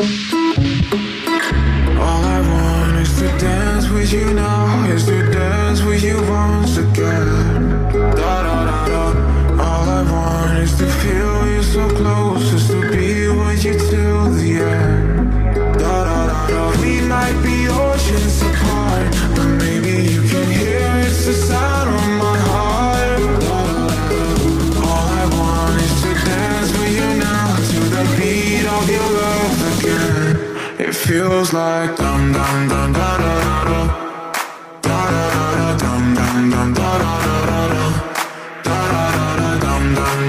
All I want is to dance with you now, is to dance with you once again. Da da da da. All I want is to feel you so close, feels like dum dum dum da da da da. Da da da da dum dum dum da da da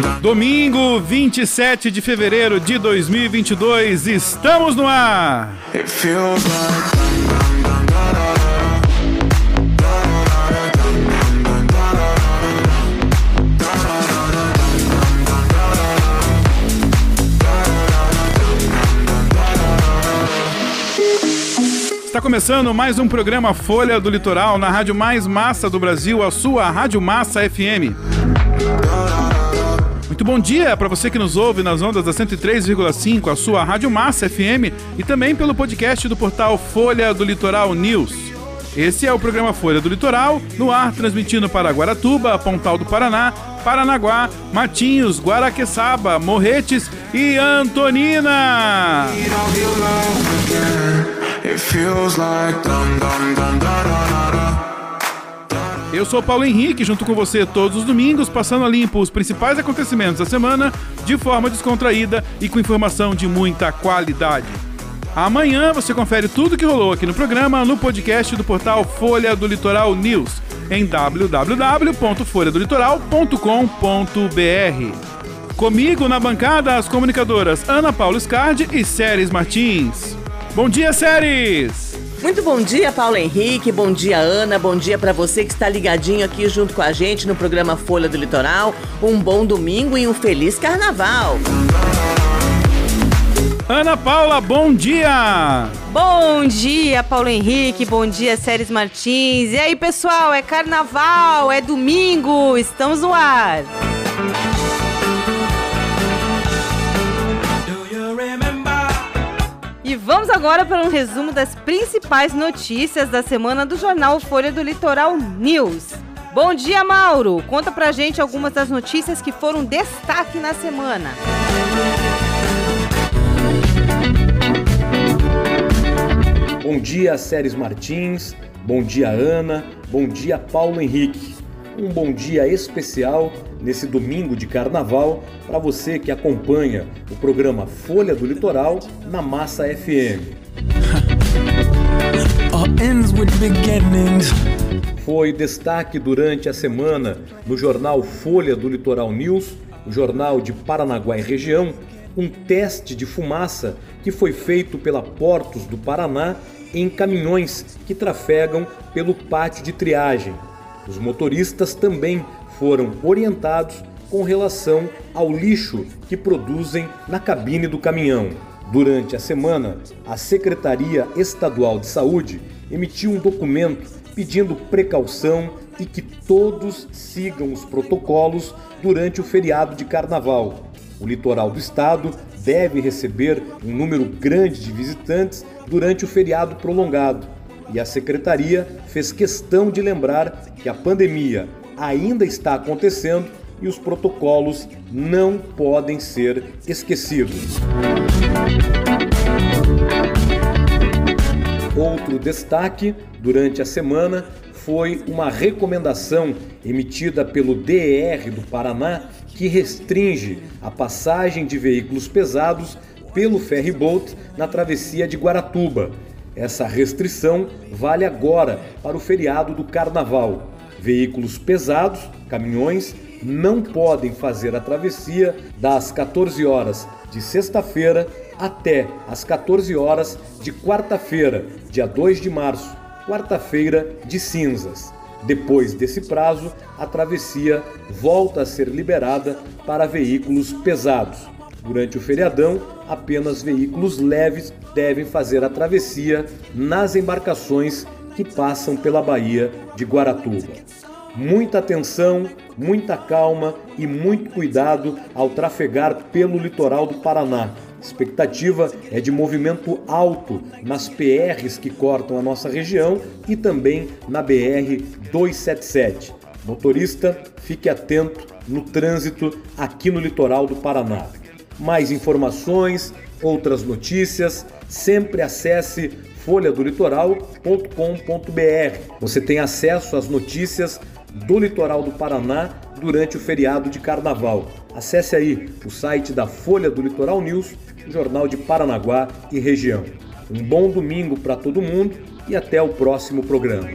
da. Domingo, 27 de fevereiro de 2022, estamos no ar! It feels like Está começando mais um programa Folha do Litoral na rádio mais massa do Brasil, a sua Rádio Massa FM. Muito bom dia para você que nos ouve nas ondas da 103,5, a sua Rádio Massa FM e também pelo podcast do portal Folha do Litoral News. Esse é o programa Folha do Litoral, no ar transmitindo para Guaratuba, Pontal do Paraná, Paranaguá, Matinhos, Guaraqueçaba, Morretes e Antonina. Eu sou Paulo Henrique, junto com você todos os domingos, passando a limpo os principais acontecimentos da semana de forma descontraída e com informação de muita qualidade. Amanhã você confere tudo que rolou aqui no programa no podcast do portal Folha do Litoral News em www.folhadolitoral.com.br. Comigo na bancada as comunicadoras Ana Paula Scardi e Séries Martins. Bom dia, Séries! Muito bom dia, Paulo Henrique. Bom dia, Ana. Bom dia para você que está ligadinho aqui junto com a gente no programa Folha do Litoral. Um bom domingo e um feliz carnaval. Ana Paula, bom dia! Bom dia, Paulo Henrique. Bom dia, Séries Martins. E aí, pessoal? É carnaval, é domingo. Estamos no ar. E vamos agora para um resumo das principais notícias da semana do jornal Folha do Litoral News. Bom dia, Mauro. Conta pra gente algumas das notícias que foram destaque na semana. Bom dia, Séries Martins. Bom dia, Ana. Bom dia, Paulo Henrique. Um bom dia especial nesse domingo de carnaval para você que acompanha o programa Folha do Litoral na Massa FM. Foi destaque durante a semana no jornal Folha do Litoral News, o jornal de Paranaguá e região, um teste de fumaça que foi feito pela Portos do Paraná em caminhões que trafegam pelo pátio de triagem. Os motoristas também foram orientados com relação ao lixo que produzem na cabine do caminhão. Durante a semana, a Secretaria Estadual de Saúde emitiu um documento pedindo precaução e que todos sigam os protocolos durante o feriado de carnaval. O litoral do estado deve receber um número grande de visitantes durante o feriado prolongado. E a secretaria fez questão de lembrar que a pandemia ainda está acontecendo e os protocolos não podem ser esquecidos. Outro destaque durante a semana foi uma recomendação emitida pelo DER do Paraná que restringe a passagem de veículos pesados pelo ferryboat na travessia de Guaratuba. Essa restrição vale agora para o feriado do Carnaval. Veículos pesados, caminhões, não podem fazer a travessia das 14 horas de sexta-feira até as 14 horas de quarta-feira, dia 2 de março, quarta-feira de cinzas. Depois desse prazo, a travessia volta a ser liberada para veículos pesados. Durante o feriadão, apenas veículos leves devem fazer a travessia nas embarcações que passam pela Baía de Guaratuba. Muita atenção, muita calma e muito cuidado ao trafegar pelo litoral do Paraná. Expectativa é de movimento alto nas PRs que cortam a nossa região e também na BR 277. Motorista, fique atento no trânsito aqui no litoral do Paraná. Mais informações, outras notícias, sempre acesse folhadolitoral.com.br. Você tem acesso às notícias do litoral do Paraná durante o feriado de carnaval. Acesse aí o site da Folha do Litoral News, jornal de Paranaguá e região. Um bom domingo para todo mundo e até o próximo programa.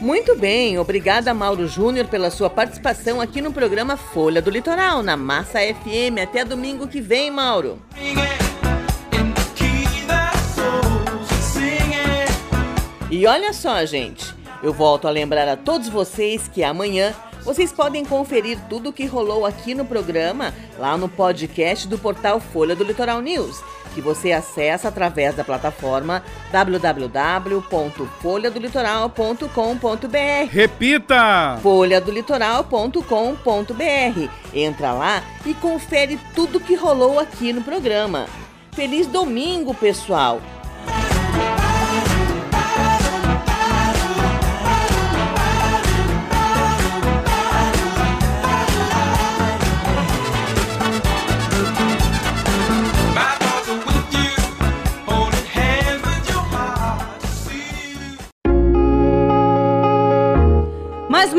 Muito bem, obrigada Mauro Júnior pela sua participação aqui no programa Folha do Litoral, na Massa FM. Até domingo que vem, Mauro. E olha só, gente, eu volto a lembrar a todos vocês que amanhã vocês podem conferir tudo o que rolou aqui no programa lá no podcast do portal Folha do Litoral News, que você acessa através da plataforma www.folhadolitoral.com.br. Repita! folhadolitoral.com.br. Entra lá e confere tudo que rolou aqui no programa. Feliz domingo, pessoal!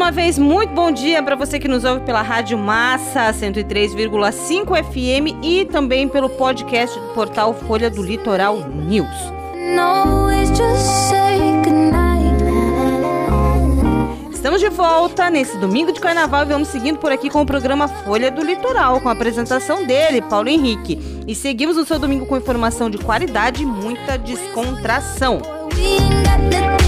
Uma vez, muito bom dia para você que nos ouve pela Rádio Massa 103,5 FM e também pelo podcast do portal Folha do Litoral News. Estamos de volta nesse domingo de carnaval e vamos seguindo por aqui com o programa Folha do Litoral, com a apresentação dele, Paulo Henrique. E seguimos o seu domingo com informação de qualidade e muita descontração. We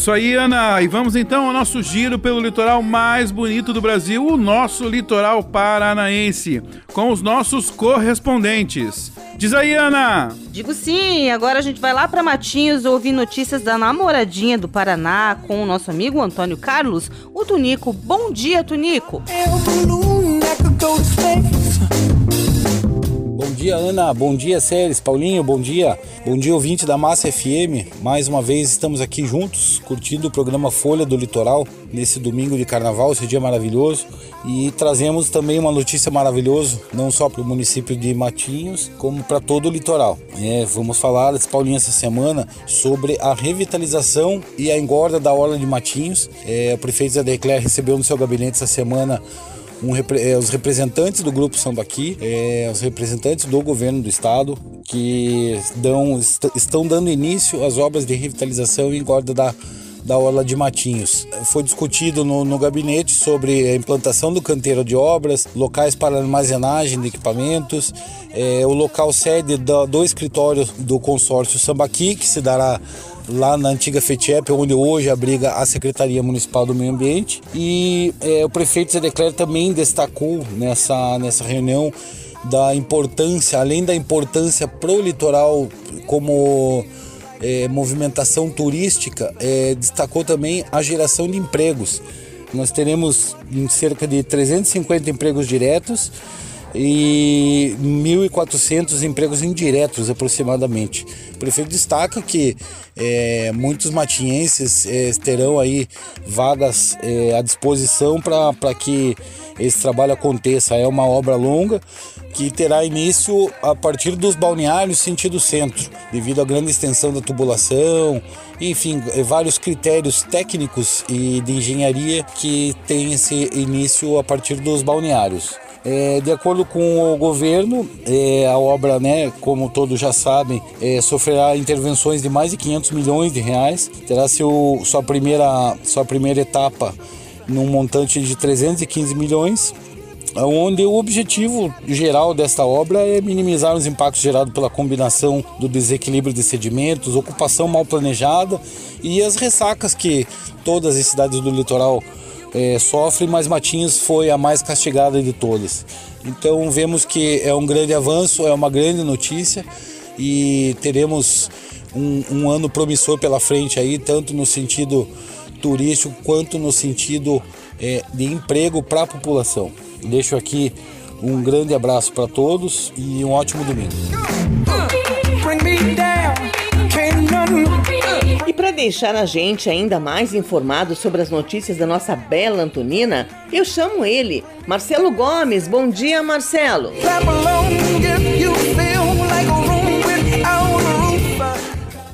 Isso aí, Ana. E vamos então ao nosso giro pelo litoral mais bonito do Brasil, o nosso litoral paranaense, com os nossos correspondentes. Diz aí, Ana. Digo sim, agora a gente vai lá para Matinhos ouvir notícias da namoradinha do Paraná com o nosso amigo Antônio Carlos, o Tunico. Bom dia, Tunico. balloon dia, Ana. Bom dia, Séries. Paulinho, bom dia. Bom dia, ouvinte da Massa FM. Mais uma vez estamos aqui juntos, curtindo o programa Folha do Litoral nesse domingo de carnaval, esse dia maravilhoso. E trazemos também uma notícia maravilhosa, não só para o município de Matinhos, como para todo o litoral. É, vamos falar, Paulinho, essa semana sobre a revitalização e a engorda da Orla de Matinhos. É, o prefeito Zé Decler recebeu no seu gabinete essa semana um é, os representantes do Grupo Sambaqui, é, os representantes do governo do estado, que dão, est- estão dando início às obras de revitalização e engorda da, da Orla de Matinhos. Foi discutido no, no gabinete sobre a implantação do canteiro de obras, locais para armazenagem de equipamentos, é, o local sede do, do escritório do consórcio Sambaqui, que se dará lá na antiga FETIEP, onde hoje abriga a Secretaria Municipal do Meio Ambiente. E eh, o prefeito Zé também destacou nessa, nessa reunião da importância, além da importância pro litoral como eh, movimentação turística, eh, destacou também a geração de empregos. Nós teremos em cerca de 350 empregos diretos e 1.400 empregos indiretos aproximadamente. O prefeito destaca que eh, muitos matinhenses eh, terão aí vagas eh, à disposição para que esse trabalho aconteça. É uma obra longa que terá início a partir dos balneários sentido centro, devido à grande extensão da tubulação, enfim, vários critérios técnicos e de engenharia que tem esse início a partir dos balneários. É, de acordo com o governo, é, a obra, né, como todos já sabem, é, sofrerá intervenções de mais de 500 milhões de reais. Terá seu, sua, primeira, sua primeira etapa num montante de 315 milhões, onde o objetivo geral desta obra é minimizar os impactos gerados pela combinação do desequilíbrio de sedimentos, ocupação mal planejada e as ressacas que todas as cidades do litoral é, sofre, mas Matinhos foi a mais castigada de todas. Então vemos que é um grande avanço, é uma grande notícia e teremos um, um ano promissor pela frente aí, tanto no sentido turístico quanto no sentido é, de emprego para a população. Deixo aqui um grande abraço para todos e um ótimo domingo. E para deixar a gente ainda mais informado sobre as notícias da nossa bela Antonina, eu chamo ele, Marcelo Gomes. Bom dia, Marcelo.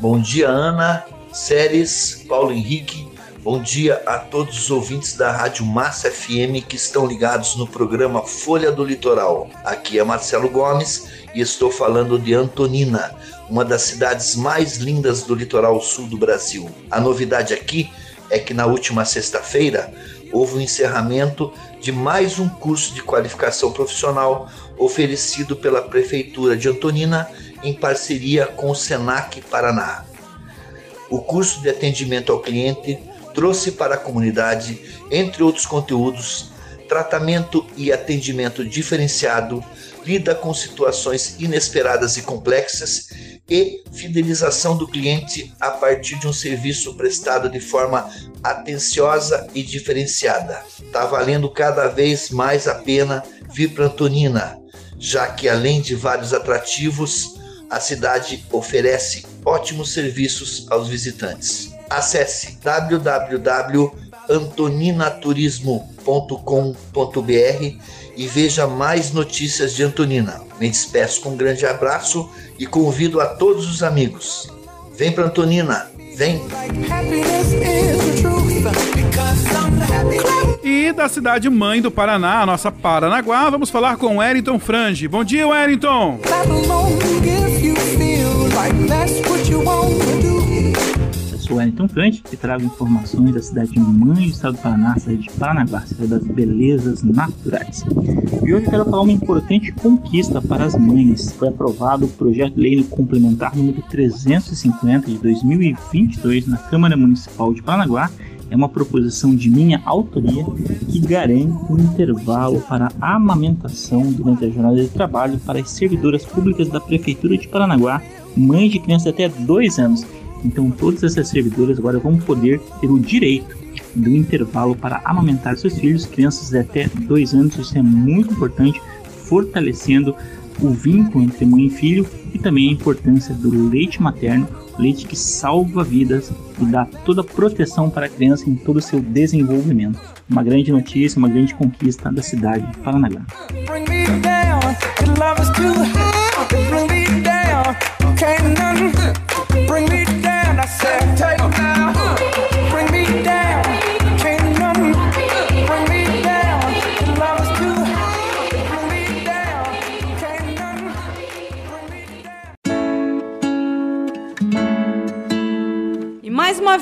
Bom dia, Ana, Séries, Paulo Henrique. Bom dia a todos os ouvintes da Rádio Massa FM que estão ligados no programa Folha do Litoral. Aqui é Marcelo Gomes e estou falando de Antonina, uma das cidades mais lindas do litoral sul do Brasil. A novidade aqui é que na última sexta-feira houve o encerramento de mais um curso de qualificação profissional oferecido pela Prefeitura de Antonina em parceria com o Senac Paraná. O curso de atendimento ao cliente trouxe para a comunidade, entre outros conteúdos, tratamento e atendimento diferenciado, lida com situações inesperadas e complexas e fidelização do cliente a partir de um serviço prestado de forma atenciosa e diferenciada. Está valendo cada vez mais a pena vir para Antonina, já que além de vários atrativos, a cidade oferece ótimos serviços aos visitantes. Acesse www.antoninaturismo.com.br e veja mais notícias de Antonina. Me despeço com um grande abraço e convido a todos os amigos. Vem para Antonina, vem! E da cidade mãe do Paraná, a nossa Paranaguá, vamos falar com o Wellington Frange. Bom dia, Wellington! Clap along if you feel like that's what you want Wellington Frante e trago informações da cidade mãe do estado do Paraná, cidade de Paranaguá, cidade das belezas naturais. E hoje eu quero falar uma importante conquista para as mães. Foi aprovado o projeto de lei complementar número 350 de 2022 na Câmara Municipal de Paranaguá. É uma proposição de minha autoria que garante um intervalo para amamentação durante a jornada de trabalho para as servidoras públicas da Prefeitura de Paranaguá, mães de crianças até 2 anos. Então, todas essas servidoras agora vão poder ter o direito do intervalo para amamentar seus filhos, crianças de até 2 anos. Isso é muito importante, fortalecendo o vínculo entre mãe e filho e também a importância do leite materno, leite que salva vidas e dá toda a proteção para a criança em todo o seu desenvolvimento. Uma grande notícia, uma grande conquista da cidade de Paranaguá. Bring Take.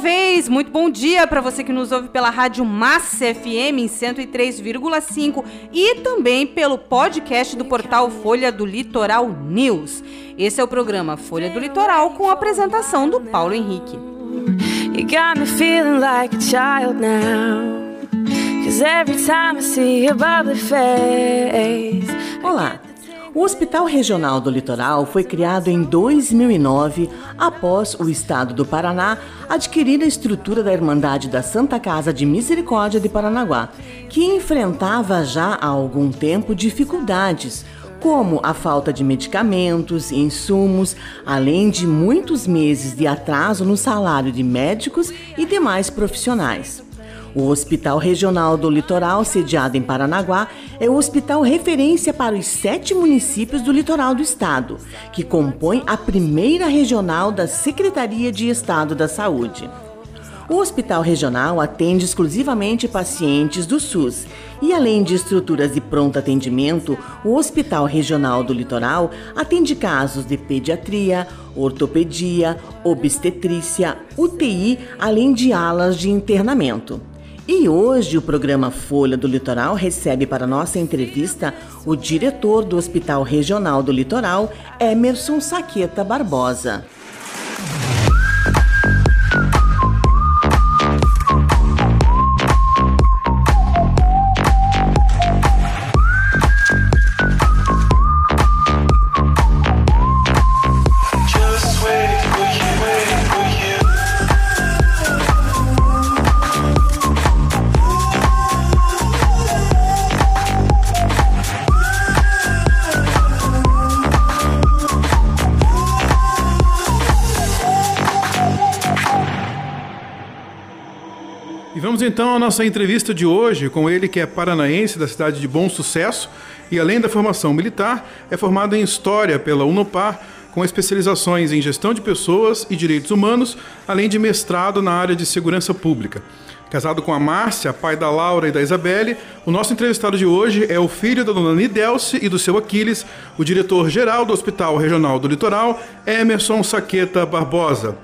Vez, muito bom dia para você que nos ouve pela Rádio Massa FM em 103,5 e também pelo podcast do portal Folha do Litoral News. Esse é o programa Folha do Litoral com a apresentação do Paulo Henrique. You got me feeling like a child now. Cause every time I see your bubbly face. Olá! O Hospital Regional do Litoral foi criado em 2009 após o Estado do Paraná adquirir a estrutura da Irmandade da Santa Casa de Misericórdia de Paranaguá, que enfrentava já há algum tempo dificuldades, como a falta de medicamentos e insumos, além de muitos meses de atraso no salário de médicos e demais profissionais. O Hospital Regional do Litoral, sediado em Paranaguá, é o hospital referência para os sete municípios do litoral do estado, que compõe a primeira regional da Secretaria de Estado da Saúde. O Hospital Regional atende exclusivamente pacientes do SUS e, além de estruturas de pronto atendimento, o Hospital Regional do Litoral atende casos de pediatria, ortopedia, obstetrícia, UTI, além de alas de internamento. E hoje o programa Folha do Litoral recebe para nossa entrevista o diretor do Hospital Regional do Litoral, Emerson Saqueta Barbosa. Então à nossa entrevista de hoje com ele, que é paranaense da cidade de Bom Sucesso e, além da formação militar, é formado em História pela Unopar, com especializações em Gestão de Pessoas e Direitos Humanos, além de mestrado na área de Segurança Pública. Casado com a Márcia, pai da Laura e da Isabelle, o nosso entrevistado de hoje é o filho da dona Nidelce e do seu Aquiles, o diretor-geral do Hospital Regional do Litoral, Emerson Saqueta Barbosa.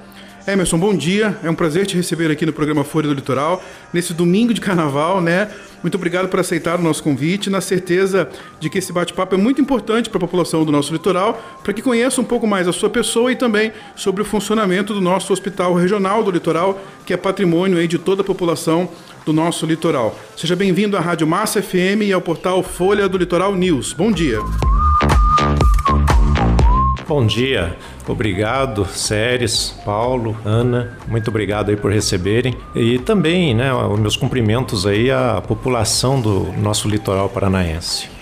Emerson, bom dia. É um prazer te receber aqui no programa Folha do Litoral, nesse domingo de carnaval, né? Muito obrigado por aceitar o nosso convite, na certeza de que esse bate-papo é muito importante para a população do nosso litoral, para que conheça um pouco mais a sua pessoa e também sobre o funcionamento do nosso Hospital Regional do Litoral, que é patrimônio aí de toda a população do nosso litoral. Seja bem-vindo à Rádio Massa FM e ao portal Folha do Litoral News. Bom dia. Bom dia, obrigado, Séries, Paulo, Ana, muito obrigado aí por receberem e também, né, os meus cumprimentos aí à população do nosso litoral paranaense.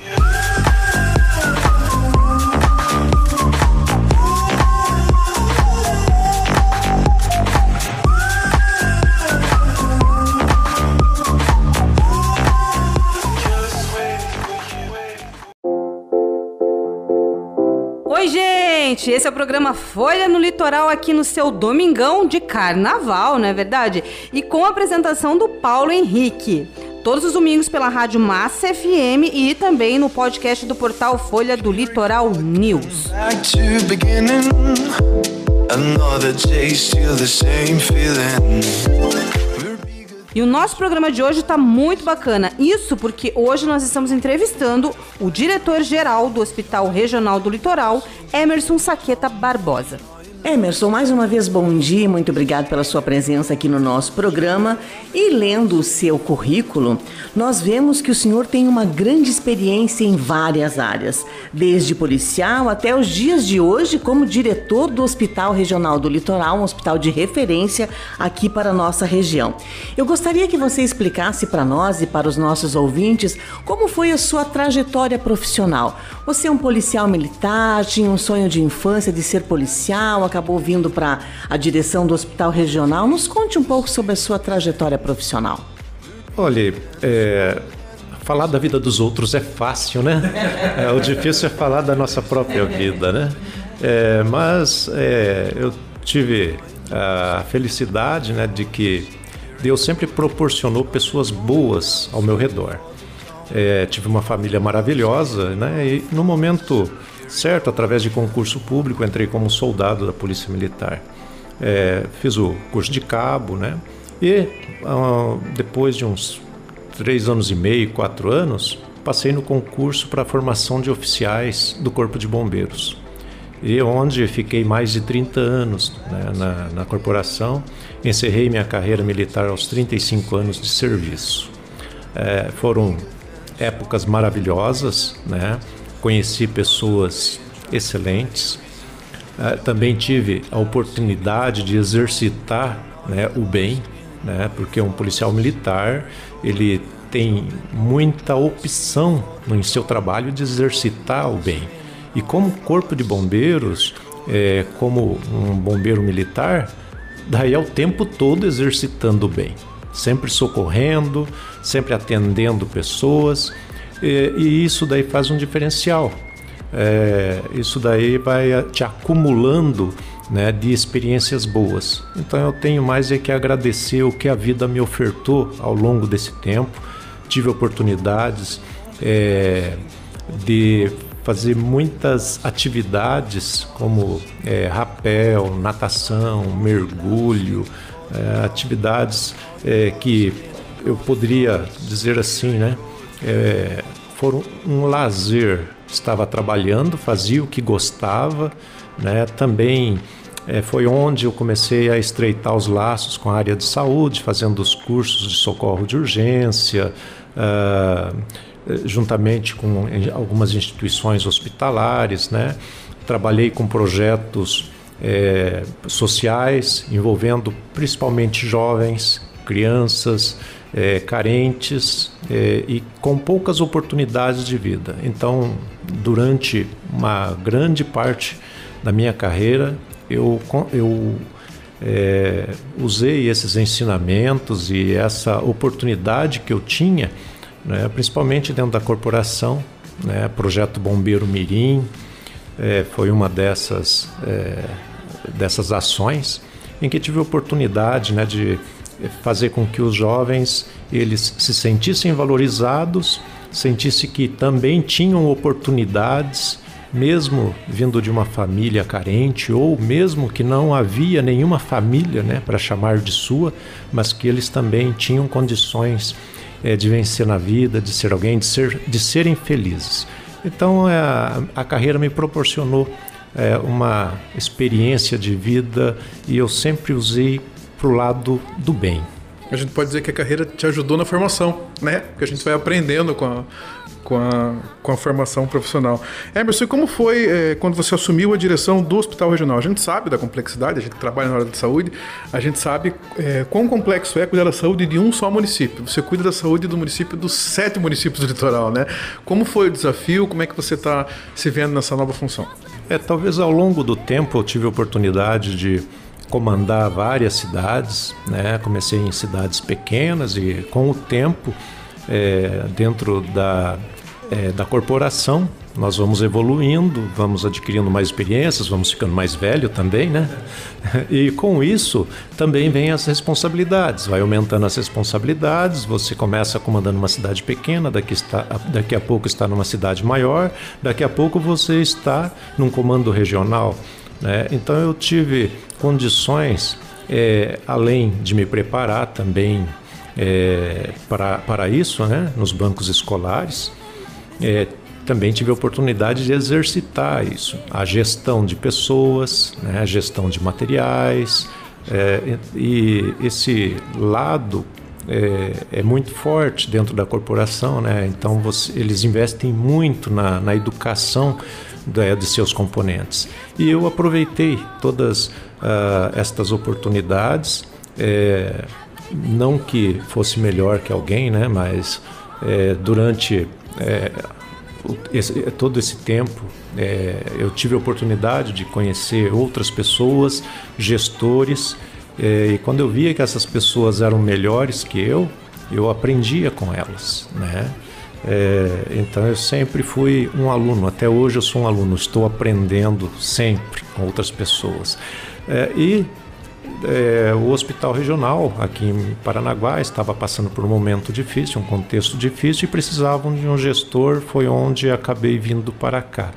Gente! Esse é o programa Folha no Litoral aqui no seu domingão de carnaval, não é verdade? E com a apresentação do Paulo Henrique. Todos os domingos pela Rádio Massa FM e também no podcast do portal Folha do Litoral News. Back E o nosso programa de hoje está muito bacana. Isso porque hoje nós estamos entrevistando o diretor-geral do Hospital Regional do Litoral, Emerson Saqueta Barbosa. Emerson, mais uma vez bom dia, muito obrigado pela sua presença aqui no nosso programa. E lendo o seu currículo, nós vemos que o senhor tem uma grande experiência em várias áreas, desde policial até os dias de hoje como diretor do Hospital Regional do Litoral, um hospital de referência aqui para a nossa região. Eu gostaria que você explicasse para nós e para os nossos ouvintes como foi a sua trajetória profissional. Você é um policial militar, tinha um sonho de infância de ser policial, acabou vindo para a direção do Hospital Regional. Nos conte um pouco sobre a sua trajetória profissional. Olha, é, falar da vida dos outros é fácil, né? É, o difícil é falar da nossa própria vida, né? É, mas é, eu tive a felicidade né, de que Deus sempre proporcionou pessoas boas ao meu redor. É, tive uma família maravilhosa, né? E no momento certo, através de concurso público, entrei como soldado da Polícia Militar. É, fiz o curso de cabo, né? E ah, depois de uns três anos e meio, quatro anos, passei no concurso para a formação de oficiais do Corpo de Bombeiros. E onde fiquei mais de 30 anos né, na, na corporação, encerrei minha carreira militar aos 35 anos de serviço. É, foram épocas maravilhosas, né? Conheci pessoas excelentes. Uh, também tive a oportunidade de exercitar né, o bem, né, porque um policial militar ele tem muita opção no seu trabalho de exercitar o bem. E como corpo de bombeiros, é, como um bombeiro militar, daí é o tempo todo exercitando o bem, sempre socorrendo, sempre atendendo pessoas e, e isso daí faz um diferencial. É, isso daí vai te acumulando né, de experiências boas. Então eu tenho mais é que agradecer o que a vida me ofertou ao longo desse tempo. Tive oportunidades é, de fazer muitas atividades como é, rapel, natação, mergulho, é, atividades é, que eu poderia dizer assim, né? É, um lazer. Estava trabalhando, fazia o que gostava, né? Também é, foi onde eu comecei a estreitar os laços com a área de saúde, fazendo os cursos de socorro de urgência, uh, juntamente com algumas instituições hospitalares, né? Trabalhei com projetos é, sociais envolvendo principalmente jovens, crianças, é, carentes é, e com poucas oportunidades de vida. Então, durante uma grande parte da minha carreira, eu, eu é, usei esses ensinamentos e essa oportunidade que eu tinha, né, principalmente dentro da corporação, né, Projeto Bombeiro Mirim, é, foi uma dessas, é, dessas ações em que tive a oportunidade né, de fazer com que os jovens eles se sentissem valorizados, sentissem que também tinham oportunidades, mesmo vindo de uma família carente ou mesmo que não havia nenhuma família né, para chamar de sua, mas que eles também tinham condições é, de vencer na vida, de ser alguém, de, ser, de serem felizes. Então é, a carreira me proporcionou é, uma experiência de vida e eu sempre usei para o lado do bem. A gente pode dizer que a carreira te ajudou na formação, né? Porque a gente vai aprendendo com a, com a, com a formação profissional. Emerson, e como foi é, quando você assumiu a direção do Hospital Regional? A gente sabe da complexidade, a gente que trabalha na área de saúde, a gente sabe é, quão complexo é cuidar da saúde de um só município. Você cuida da saúde do município dos sete municípios do litoral, né? Como foi o desafio? Como é que você está se vendo nessa nova função? É, talvez ao longo do tempo eu tive a oportunidade de comandar várias cidades, né? Comecei em cidades pequenas e com o tempo é, dentro da é, da corporação nós vamos evoluindo, vamos adquirindo mais experiências, vamos ficando mais velho também, né? E com isso também vem as responsabilidades, vai aumentando as responsabilidades, você começa comandando uma cidade pequena, daqui, está, daqui a pouco está numa cidade maior, daqui a pouco você está num comando regional. Né? Então eu tive condições, é, além de me preparar também é, para, para isso, né? nos bancos escolares, é, também tive a oportunidade de exercitar isso, a gestão de pessoas, né, a gestão de materiais, é, e esse lado é, é, muito forte dentro da corporação, né? então você, eles investem muito na, na educação da, de seus componentes. E eu aproveitei todas uh, estas oportunidades, é, não que fosse melhor que alguém, né? mas é, durante é, esse, todo esse tempo eu tive a oportunidade de conhecer outras pessoas, gestores, e quando eu via que essas pessoas eram melhores que eu, eu aprendia com elas, né? É, então eu sempre fui um aluno, até hoje eu sou um aluno, estou aprendendo sempre com outras pessoas. É, e é, o hospital regional aqui em Paranaguá estava passando por um momento difícil, um contexto difícil e precisavam de um gestor. Foi onde acabei vindo para cá.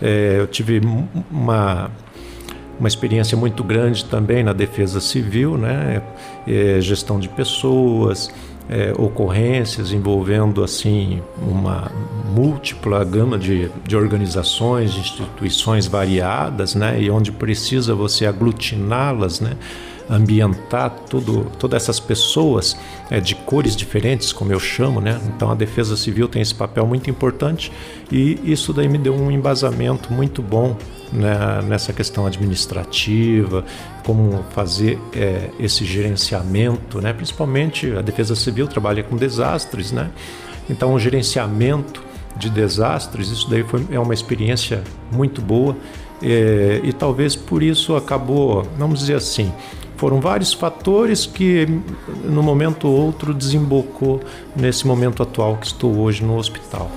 É, eu tive uma uma experiência muito grande também na defesa civil, né? É, gestão de pessoas, é, ocorrências envolvendo assim uma múltipla gama de, de organizações, instituições variadas, né? E onde precisa você aglutiná-las, né? Ambientar tudo, todas essas pessoas é, de cores diferentes, como eu chamo, né? Então a Defesa Civil tem esse papel muito importante e isso daí me deu um embasamento muito bom né, nessa questão administrativa, como fazer é, esse gerenciamento, né? Principalmente a Defesa Civil trabalha com desastres, né? Então o gerenciamento de desastres, isso daí foi, é uma experiência muito boa é, e talvez por isso acabou, vamos dizer assim, foram vários fatores que, no momento ou outro, desembocou nesse momento atual que estou hoje no hospital.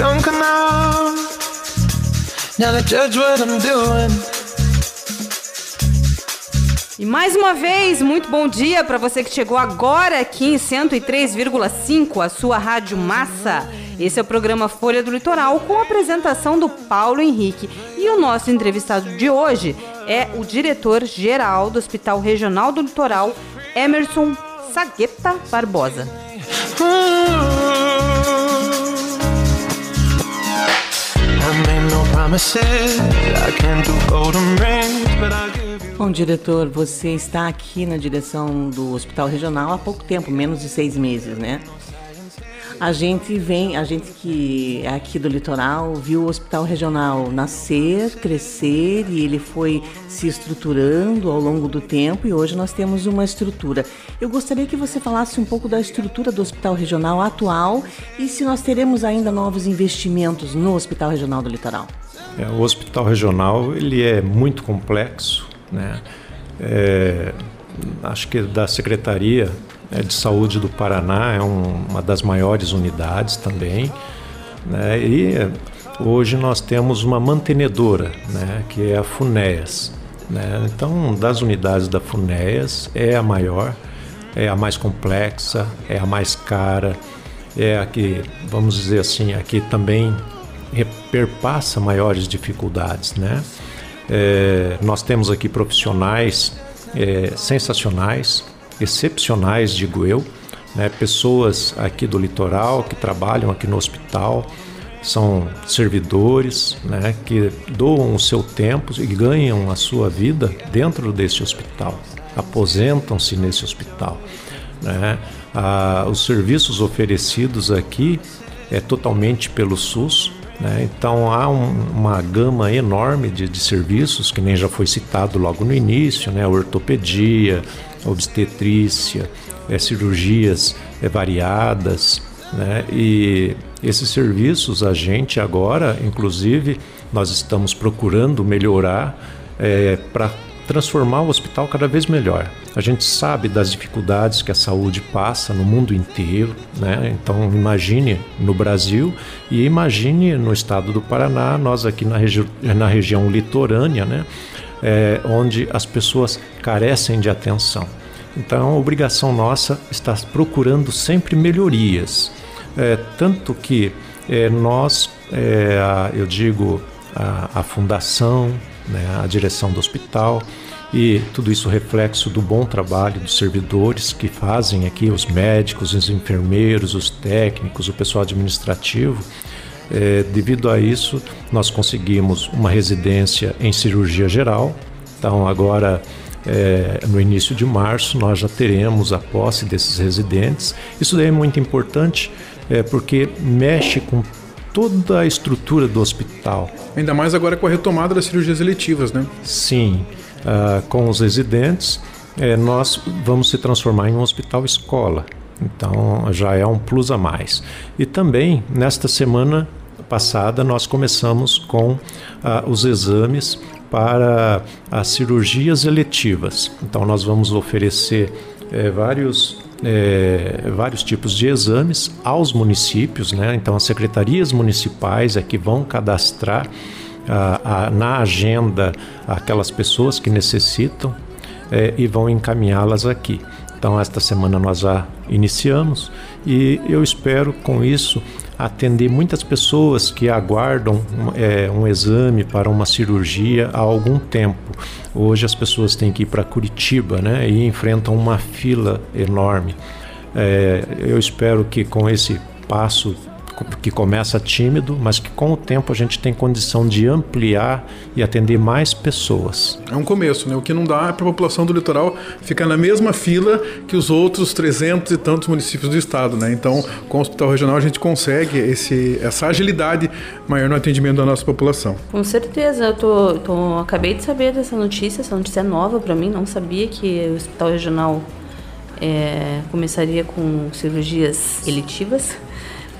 Drunk enough now to judge what I'm doing? E mais uma vez, muito bom dia para você que chegou agora aqui em 103,5, a sua Rádio Massa. Esse é o programa Folha do Litoral com a apresentação do Paulo Henrique. E o nosso entrevistado de hoje é o diretor-geral do Hospital Regional do Litoral, Emerson Sagueta Barbosa. Bom, diretor, você está aqui na direção do Hospital Regional há pouco tempo, menos de seis meses, né? A gente vem, a gente que é aqui do litoral, viu o Hospital Regional nascer, crescer e ele foi se estruturando ao longo do tempo e hoje nós temos uma estrutura. Eu gostaria que você falasse um pouco da estrutura do Hospital Regional atual e se nós teremos ainda novos investimentos no Hospital Regional do Litoral. É, o hospital regional ele é muito complexo, né? É, acho que da Secretaria de Saúde do Paraná é um- uma das maiores unidades também, né? E é, hoje nós temos uma mantenedora, né? Que é a Funéas, né? Então, das unidades da Funéas é a maior, é a mais complexa, é a mais cara, é a que, vamos dizer assim, a que também perpassa maiores dificuldades, né? É, nós temos aqui profissionais é, sensacionais, excepcionais, digo eu, né? pessoas aqui do litoral que trabalham aqui no hospital, são servidores né? que doam o seu tempo e ganham a sua vida dentro desse hospital, aposentam-se nesse hospital. Né? Ah, os serviços oferecidos aqui é totalmente pelo SUS, né? Então há um- uma gama enorme de, de serviços, que nem já foi citado logo no início, né? ortopedia, obstetrícia, eh, cirurgias eh, variadas. Né? E esses serviços a gente agora, inclusive, nós estamos procurando melhorar para transformar o hospital cada vez melhor. A gente sabe das dificuldades que a saúde passa no mundo inteiro, né? Então imagine no Brasil e imagine no estado do Paraná, nós aqui na, regi na região litorânea, né? É, onde as pessoas carecem de atenção. Então, a obrigação nossa está procurando sempre melhorias. É, tanto que é, nós, é, a- eu digo, a, a fundação, né, a direção do hospital, e tudo isso reflexo do bom trabalho dos servidores que fazem aqui, os médicos, os enfermeiros, os técnicos, o pessoal administrativo. É, devido a isso, nós conseguimos uma residência em cirurgia geral. Então, agora, é, no início de março, nós já teremos a posse desses residentes. Isso daí é muito importante, é, porque mexe com toda a estrutura do hospital. Ainda mais agora com a retomada das cirurgias eletivas, né? Sim, ah, com os residentes, eh, nós vamos se transformar em um hospital escola. Então já é um plus a mais. E também, nesta semana passada, nós começamos com ah, os exames para as cirurgias eletivas. Então nós vamos oferecer eh, vários é, vários tipos de exames aos municípios, né? Então as secretarias municipais é que vão cadastrar ah, ah, na agenda aquelas pessoas que necessitam é, e vão encaminhá-las aqui. Então esta semana nós já iniciamos e eu espero com isso atender muitas pessoas que aguardam é, um exame para uma cirurgia há algum tempo. Hoje as pessoas têm que ir para Curitiba né, e enfrentam uma fila enorme. É, eu espero que com esse passo que começa tímido, mas que com o tempo a gente tem condição de ampliar e atender mais pessoas. É um começo, né? O que não dá é para a população do litoral ficar na mesma fila que os outros 300 e tantos municípios do estado, né? Então, com o hospital regional a gente consegue esse, essa agilidade maior no atendimento da nossa população. Com certeza, eu tô, tô- acabei de saber dessa notícia, essa notícia é nova para mim, não sabia que o hospital regional é, começaria com cirurgias eletivas,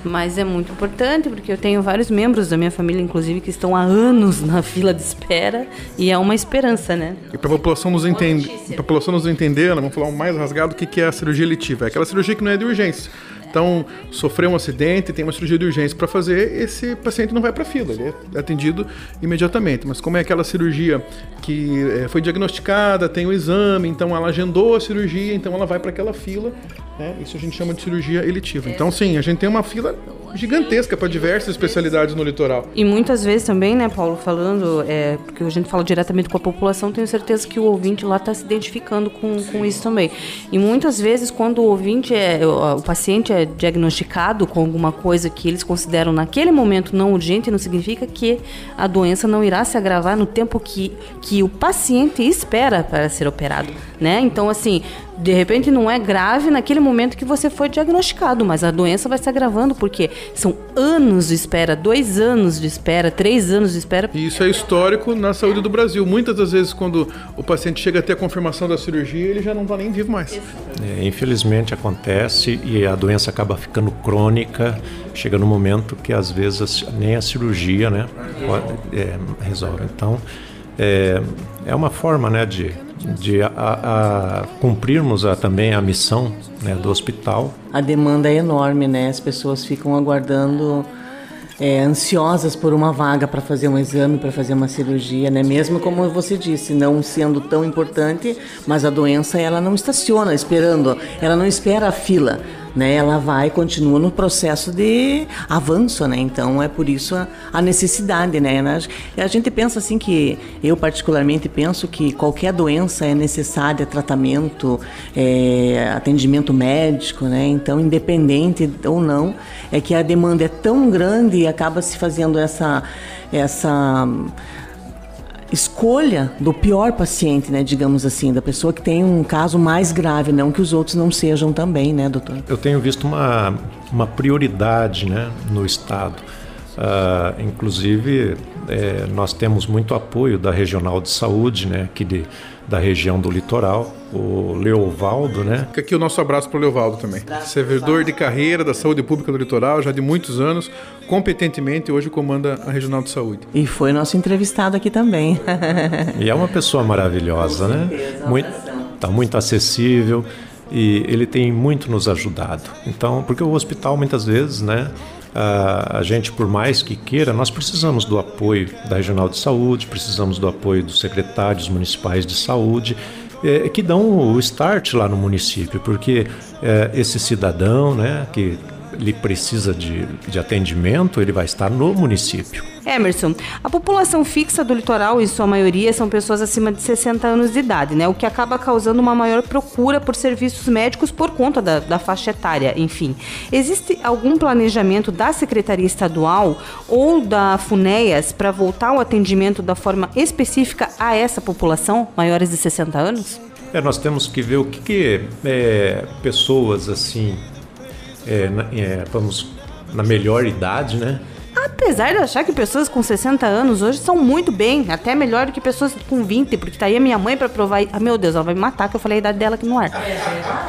mas é muito importante porque eu tenho vários membros da minha família, inclusive, que estão há anos na fila de espera e é uma esperança, né? E para a população nos entender, população nos entender, vamos falar um mais rasgado, o que é a cirurgia eletiva? É aquela cirurgia que não é de urgência. Então, sofreu um acidente, tem uma cirurgia de urgência para fazer, esse paciente não vai para fila, ele é atendido imediatamente. Mas como é aquela cirurgia que eh, foi diagnosticada, tem o exame, então ela agendou a cirurgia, então ela vai para aquela fila, né? Isso a gente chama de cirurgia eletiva. Então, sim, a gente tem uma fila gigantesca para diversas especialidades no litoral. E muitas vezes também, né, Paulo, falando, é, porque a gente fala diretamente com a população, tenho certeza que o ouvinte lá está se identificando com, com isso também. E muitas vezes, quando o ouvinte, é, o, o paciente é diagnosticado com alguma coisa que eles consideram naquele momento não urgente, não significa que a doença não irá se agravar no tempo que, que o paciente espera para ser operado, né? Então, assim, de repente não é grave naquele momento que você foi diagnosticado, mas a doença vai se agravando porque são anos de espera, dois anos de espera, três anos de espera. E isso é histórico na saúde do Brasil. Muitas das vezes, quando o paciente chega até a confirmação da cirurgia, ele já não está nem vivo mais. É, infelizmente acontece e a doença acaba ficando crônica. Chega no momento que às vezes nem a cirurgia, né, pode, é, resolve. Então é, é uma forma, né, de, de a, a cumprirmos a, também a missão né, do hospital. A demanda é enorme, né? As pessoas ficam aguardando, é, ansiosas por uma vaga para fazer um exame, para fazer uma cirurgia, né? Mesmo como você disse, não sendo tão importante, mas a doença ela não estaciona esperando, ela não espera a fila. Né, ela vai e continua no processo de avanço, né? Então é por isso a, a necessidade, né? A gente pensa assim que eu particularmente penso que qualquer doença é necessária tratamento, é, atendimento médico, né? Então independente ou não, é que a demanda é tão grande e acaba se fazendo essa essa escolha do pior paciente, né, digamos assim, da pessoa que tem um caso mais grave, não que os outros não sejam também, né, doutor? Eu tenho visto uma, uma prioridade né, no Estado. Uh, inclusive, é, nós temos muito apoio da Regional de Saúde, né, aqui de, da região do litoral, o Leovaldo, né? Fica aqui o nosso abraço para o Leovaldo também. Servidor de carreira da saúde pública do litoral, já de muitos anos, competentemente hoje comanda a Regional de Saúde. E foi nosso entrevistado aqui também. e é uma pessoa maravilhosa, né? Muito, tá muito acessível e ele tem muito nos ajudado. Então, porque o hospital muitas vezes, né? A, gente, por mais que queira, nós precisamos do apoio da Regional de Saúde, precisamos do apoio dos secretários municipais de saúde, é, que dão o start lá no município, porque é, esse cidadão né, que ele precisa de, de atendimento, ele vai estar no município. Emerson, a população fixa do litoral, em sua maioria, são pessoas acima de 60 anos de idade, né? O que acaba causando uma maior procura por serviços médicos por conta da, da faixa etária, enfim. Existe algum planejamento da Secretaria Estadual ou da FUNEAS para voltar o atendimento da forma específica a essa população, maiores de 60 anos? É, nós temos que ver o que, que é, pessoas assim, é, é, vamos na melhor idade, né? Apesar de achar que pessoas com 60 anos hoje são muito bem, até melhor do que pessoas com 20, porque tá aí a minha mãe para provar. Ah, meu Deus, ela vai me matar que eu falei a idade dela aqui no ar.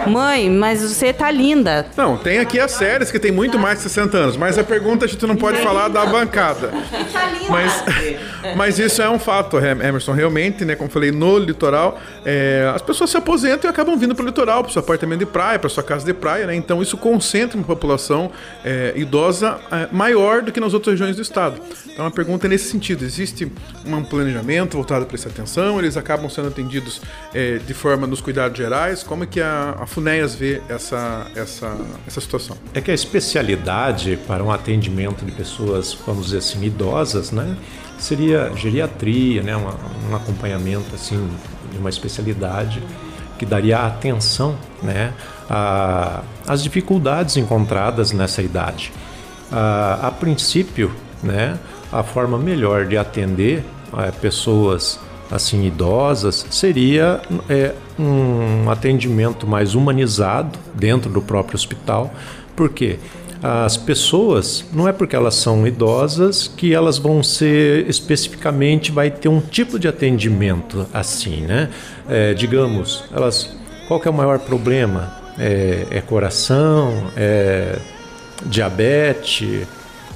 Mãe, mas você tá linda. Não, tem aqui as séries que tem muito mais de 60 anos, mas a pergunta a gente não pode falar da bancada. Mas, mas isso é um fato, Emerson. Realmente, né, como eu falei, no litoral, é, as pessoas se aposentam e acabam vindo para o litoral, para seu apartamento de praia, para sua casa de praia, né? Então isso concentra uma população é, idosa é, maior do que nas outras regiões do estado. Então a pergunta é nesse sentido: existe um planejamento voltado para essa atenção? Eles acabam sendo atendidos é, de forma nos cuidados gerais? Como é que a, a FUNEAS vê essa, essa, essa situação? É que a especialidade para um atendimento de pessoas, vamos dizer assim, idosas, né? Seria geriatria, né? Uma, um acompanhamento assim de uma especialidade que daria atenção, né? às dificuldades encontradas nessa idade. A, a princípio, né, a forma melhor de atender é, pessoas assim idosas seria é, um atendimento mais humanizado dentro do próprio hospital, porque as pessoas não é porque elas são idosas que elas vão ser especificamente vai ter um tipo de atendimento assim, né? É, digamos, elas qual que é o maior problema? É, é coração, é diabetes,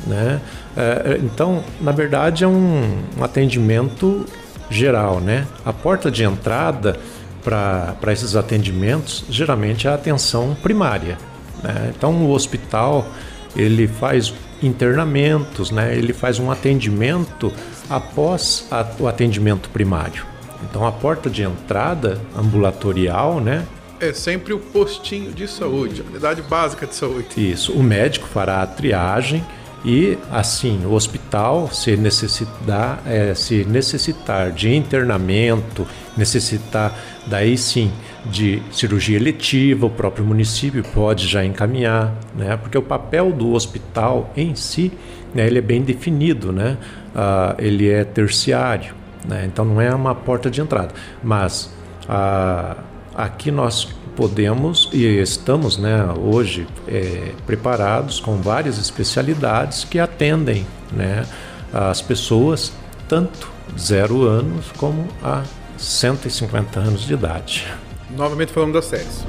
né? É, então, na verdade, é um, atendimento geral, né? A porta de entrada para esses atendimentos geralmente é a atenção primária. Né? Então, o hospital ele faz internamentos, né? Ele faz um atendimento após a, o atendimento primário. Então, a porta de entrada ambulatorial, né? É sempre o postinho de saúde, a unidade básica de saúde. Isso, o médico fará a triagem e assim o hospital se necessitar, é, se necessitar de internamento, necessitar daí sim de cirurgia eletiva, o próprio município pode já encaminhar, né? Porque o papel do hospital em si, né, ele é bem definido, né? Ah, ele é terciário, né? Então não é uma porta de entrada, mas ah, aqui nós podemos e estamos, né, hoje é, preparados com várias especialidades que atendem, né, as pessoas tanto zero anos como a 150 anos de idade. Novamente falando das séries.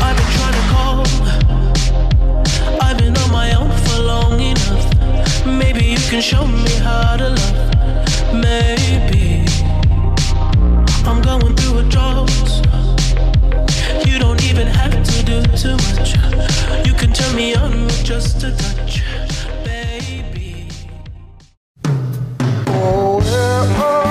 I've been trying to call. I've been on my own for long enough. Maybe you can show me how to love. Me on with just a touch, baby. Oh, where, oh.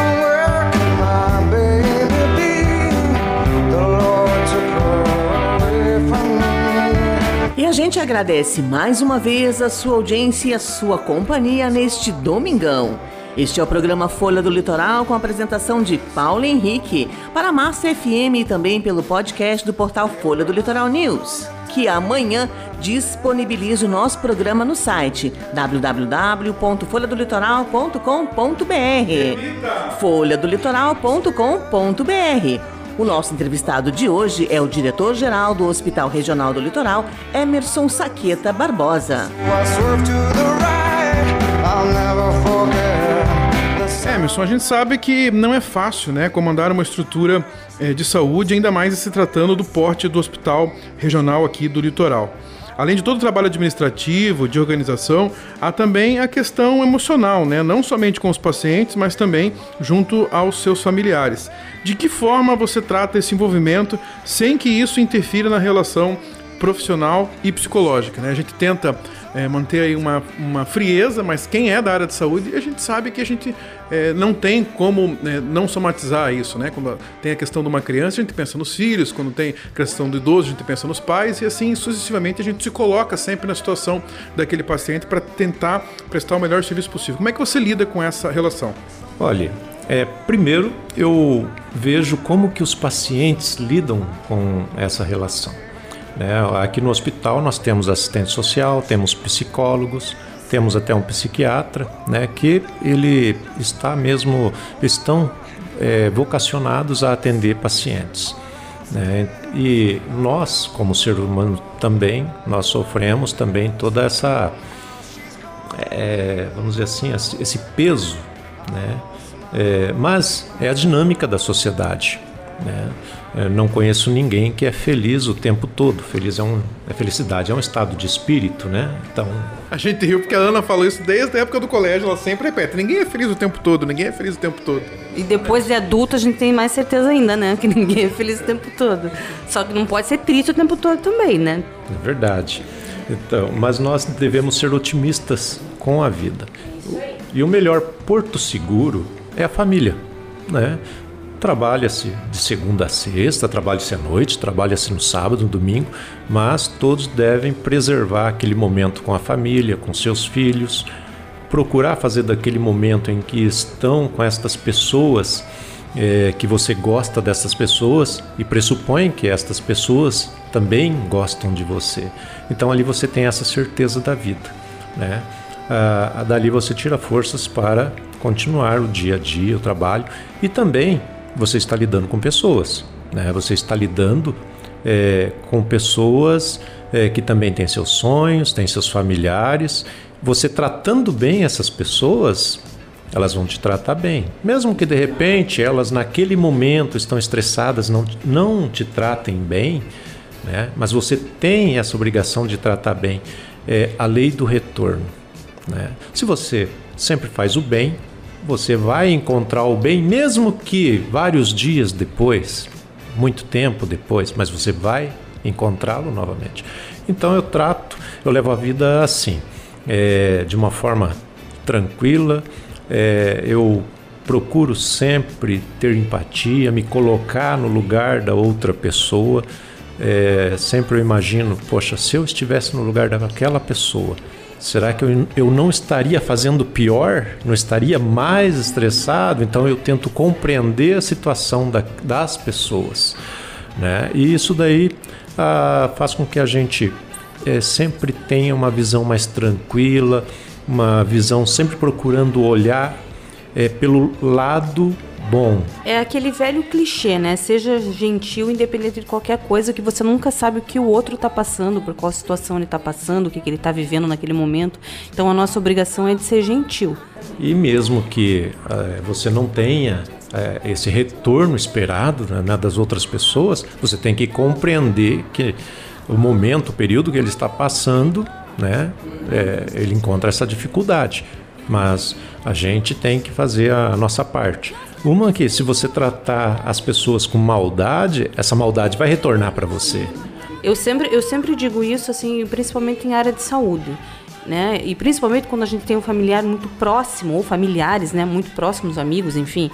E a gente agradece mais uma vez a sua audiência e a sua companhia neste domingão. Este é o programa Folha do Litoral com a apresentação de Paulo Henrique para a Massa FM e também pelo podcast do portal Folha do Litoral News, que amanhã disponibiliza o nosso programa no site www.folhadolitoral.com.br folhadolitoral.com.br o nosso entrevistado de hoje é o diretor-geral do Hospital Regional do Litoral, Emerson Saqueta Barbosa. The Emerson, a gente sabe que não é fácil, né, comandar uma estrutura eh, de saúde, ainda mais se tratando do porte do hospital regional aqui do litoral. Além de todo o trabalho administrativo, de organização, há também a questão emocional, né? não somente com os pacientes, mas também junto aos seus familiares. De que forma você trata esse envolvimento sem que isso interfira na relação profissional e psicológica? Né? A gente tenta é, manter aí uma, uma frieza, mas quem é da área de saúde, a gente sabe que a gente é, não tem como né, não somatizar isso, né? Quando tem a questão de uma criança, a gente pensa nos filhos, quando tem a questão do idoso, a gente pensa nos pais, e assim sucessivamente a gente se coloca sempre na situação daquele paciente para tentar prestar o melhor serviço possível. Como é que você lida com essa relação? Olha, é, primeiro eu vejo como que os pacientes lidam com essa relação. Né? Aqui no hospital nós temos assistente social, temos psicólogos, temos até um psiquiatra, né? Que ele está mesmo estão é, vocacionados a atender pacientes. né? E nós, como ser humano também, nós sofremos também toda essa é, vamos dizer assim, esse peso, né? É, mas é a dinâmica da sociedade. Né? Eu não conheço ninguém que é feliz o tempo todo. Feliz é um, é felicidade, é um estado de espírito, né? Então, A gente riu porque a Ana falou isso desde a época do colégio, ela sempre repete: ninguém é feliz o tempo todo, ninguém é feliz o tempo todo. E depois de adulto a gente tem mais certeza ainda, né? Que ninguém é feliz o tempo todo. Só que não pode ser triste o tempo todo também, né? é verdade. Então, mas nós devemos ser otimistas com a vida. E o melhor porto seguro é a família, né? Trabalha-se de segunda a sexta, trabalha-se à noite, trabalha-se no sábado, no domingo, mas todos devem preservar aquele momento com a família, com seus filhos, procurar fazer daquele momento em que estão com estas pessoas, eh, que você gosta dessas pessoas e pressupõe que estas pessoas também gostam de você. Então ali você tem essa certeza da vida, né? Ah, dali você tira forças para continuar o dia a dia, o trabalho e também você está lidando com pessoas, né? Você está lidando eh, com pessoas eh, que também têm seus sonhos, têm seus familiares. Você tratando bem essas pessoas, elas vão te tratar bem. Mesmo que de repente elas naquele momento estão estressadas, não, não te tratem bem, né? mas você tem essa obrigação de tratar bem. É a lei do retorno. Né? Se você sempre faz o bem, você vai encontrar o bem, mesmo que vários dias depois, muito tempo depois, mas você vai encontrá-lo novamente. Então eu trato, eu levo a vida assim, é, de uma forma tranquila, é, eu procuro sempre ter empatia, me colocar no lugar da outra pessoa. É, sempre eu imagino, poxa, se eu estivesse no lugar daquela pessoa, será que eu, eu não estaria fazendo pior? Não estaria mais estressado? Então eu tento compreender a situação da- das pessoas. Né? E isso daí ah, faz com que a gente eh, sempre tenha uma visão mais tranquila, uma visão sempre procurando olhar eh, pelo lado bom. É aquele velho clichê, né? Seja gentil, independente de qualquer coisa, que você nunca sabe o que o outro tá passando, por qual situação ele tá passando, o que, que ele tá vivendo naquele momento. Então a nossa obrigação é de ser gentil. E mesmo que eh, você não tenha eh, esse retorno esperado né, das outras pessoas, você tem que compreender que o momento, o período que ele está passando, né, eh, ele encontra essa dificuldade. Mas a gente tem que fazer a nossa parte. Uma que se você tratar as pessoas com maldade, essa maldade vai retornar para você. Eu sempre, eu sempre digo isso, assim, principalmente em área de saúde. Né? E principalmente quando a gente tem um familiar muito próximo, ou familiares, né? Muito próximos, amigos, enfim,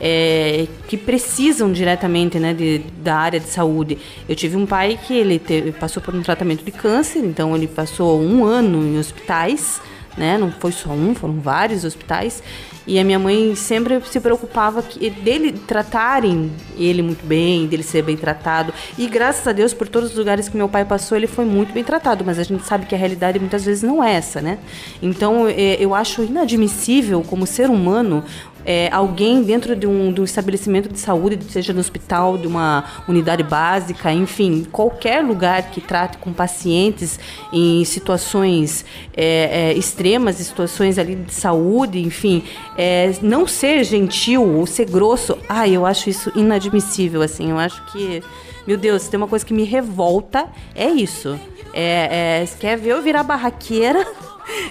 é, que precisam diretamente né, de, da área de saúde. Eu tive um pai que ele teve, passou por um tratamento de câncer, então ele passou um ano em hospitais, né? Não foi só um, foram vários hospitais. E a minha mãe sempre se preocupava que dele tratarem ele muito bem, dele ser bem tratado. E graças a Deus, por todos os lugares que meu pai passou, ele foi muito bem tratado. Mas a gente sabe que a realidade muitas vezes não é essa, né? Então é, eu acho inadmissível, como ser humano, é, alguém dentro de um, de um estabelecimento de saúde, seja no hospital, de uma unidade básica, enfim, qualquer lugar que trate com pacientes em situações é, é, extremas, em situações ali de saúde, enfim, é, não ser gentil ou ser grosso, ah, eu acho isso inadmissível, assim, eu acho que, meu Deus, tem uma coisa que me revolta, é isso. É, é, quer ver eu virar barraqueira?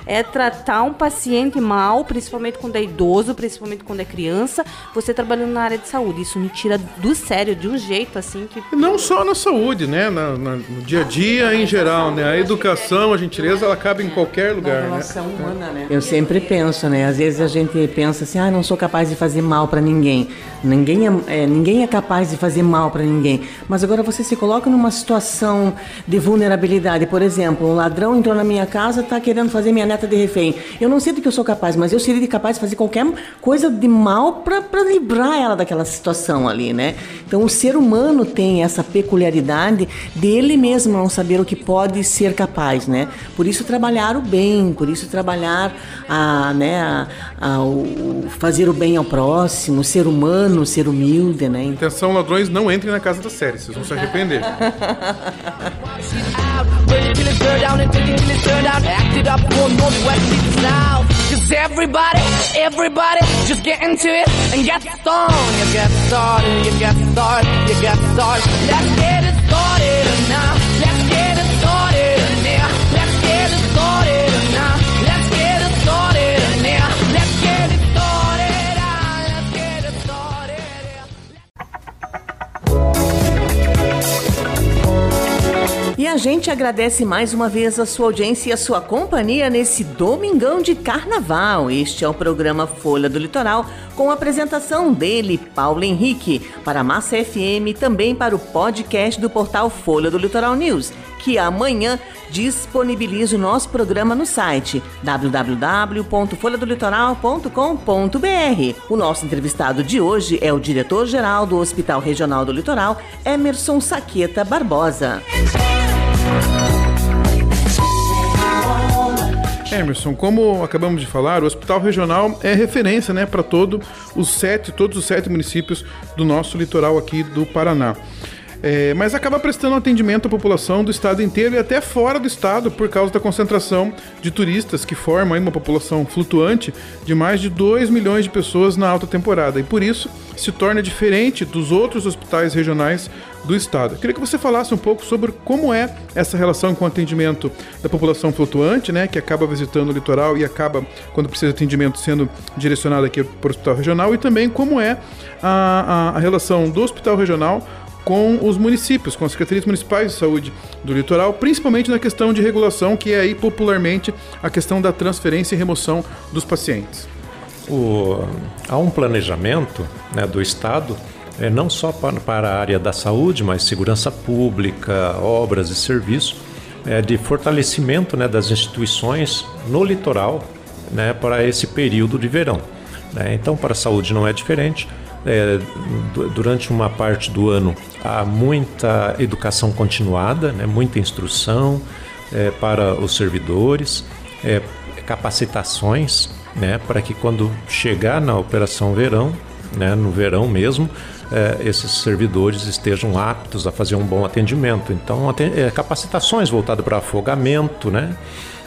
É tratar um paciente mal, principalmente quando é idoso, principalmente quando é criança, você trabalhando na área de saúde. Isso me tira do sério de um jeito assim que. Não só na saúde, né? Na- na- no dia a dia em geral, né? A educação, a gentileza, ela cabe em qualquer lugar, né? Eu sempre penso, né? Às vezes a gente pensa assim, ah, não sou capaz de fazer mal pra ninguém. Ninguém é, é, ninguém é capaz de fazer mal pra ninguém. Mas agora você se coloca numa situação de vulnerabilidade. Por exemplo, um ladrão entrou na minha casa, tá querendo fazer minha neta de refém. Eu não sinto que eu sou capaz, mas eu seria capaz de fazer qualquer coisa de mal pra livrar ela daquela situação ali, né? Então o ser humano tem essa peculiaridade dele mesmo não saber o que pode ser capaz, né? Por isso trabalhar o bem, por isso trabalhar a, né, a, a- o, fazer o bem ao próximo, ser humano, ser humilde, né? Atenção, ladrões, não entrem na casa da série, vocês vão se arrepender. won't know the shit now. Cause everybody, everybody, just get into it and get stoned. You get started, you get started, you get started. Let's get. A gente agradece mais uma vez a sua audiência e a sua companhia nesse domingão de carnaval. Este é o programa Folha do Litoral, com a apresentação dele, Paulo Henrique, para a Massa FM e também para o podcast do portal Folha do Litoral News, que amanhã disponibiliza o nosso programa no site www.folhadolitoral.com.br. O nosso entrevistado de hoje é o diretor-geral do Hospital Regional do Litoral, Emerson Saqueta Barbosa. Emerson, como acabamos de falar, o Hospital Regional é referência, né, para todo os sete, todos os sete municípios do nosso litoral aqui do Paraná. É, mas acaba prestando atendimento à população do estado inteiro e até fora do estado por causa da concentração de turistas que formam uma população flutuante de mais de 2 milhões de pessoas na alta temporada e por isso se torna diferente dos outros hospitais regionais do estado. Eu queria que você falasse um pouco sobre como é essa relação com o atendimento da população flutuante, né, que acaba visitando o litoral e acaba, quando precisa de atendimento, sendo direcionado aqui para o hospital regional, e também como é a, a- a relação do hospital regional com os municípios, com as secretarias municipais de saúde do litoral, principalmente na questão de regulação, que é aí popularmente a questão da transferência e remoção dos pacientes. O- há um planejamento né, do Estado, eh, não só para, para a área da saúde, mas segurança pública, obras e serviços, eh, de fortalecimento né, das instituições no litoral né, para esse período de verão. né. Então, para a saúde não é diferente. É, du- durante uma parte do ano há muita educação continuada, né, muita instrução é, para os servidores, é, capacitações né, para que quando chegar na operação verão, né, no verão mesmo, é, esses servidores estejam aptos a fazer um bom atendimento. Então, é, capacitações voltadas para afogamento, né?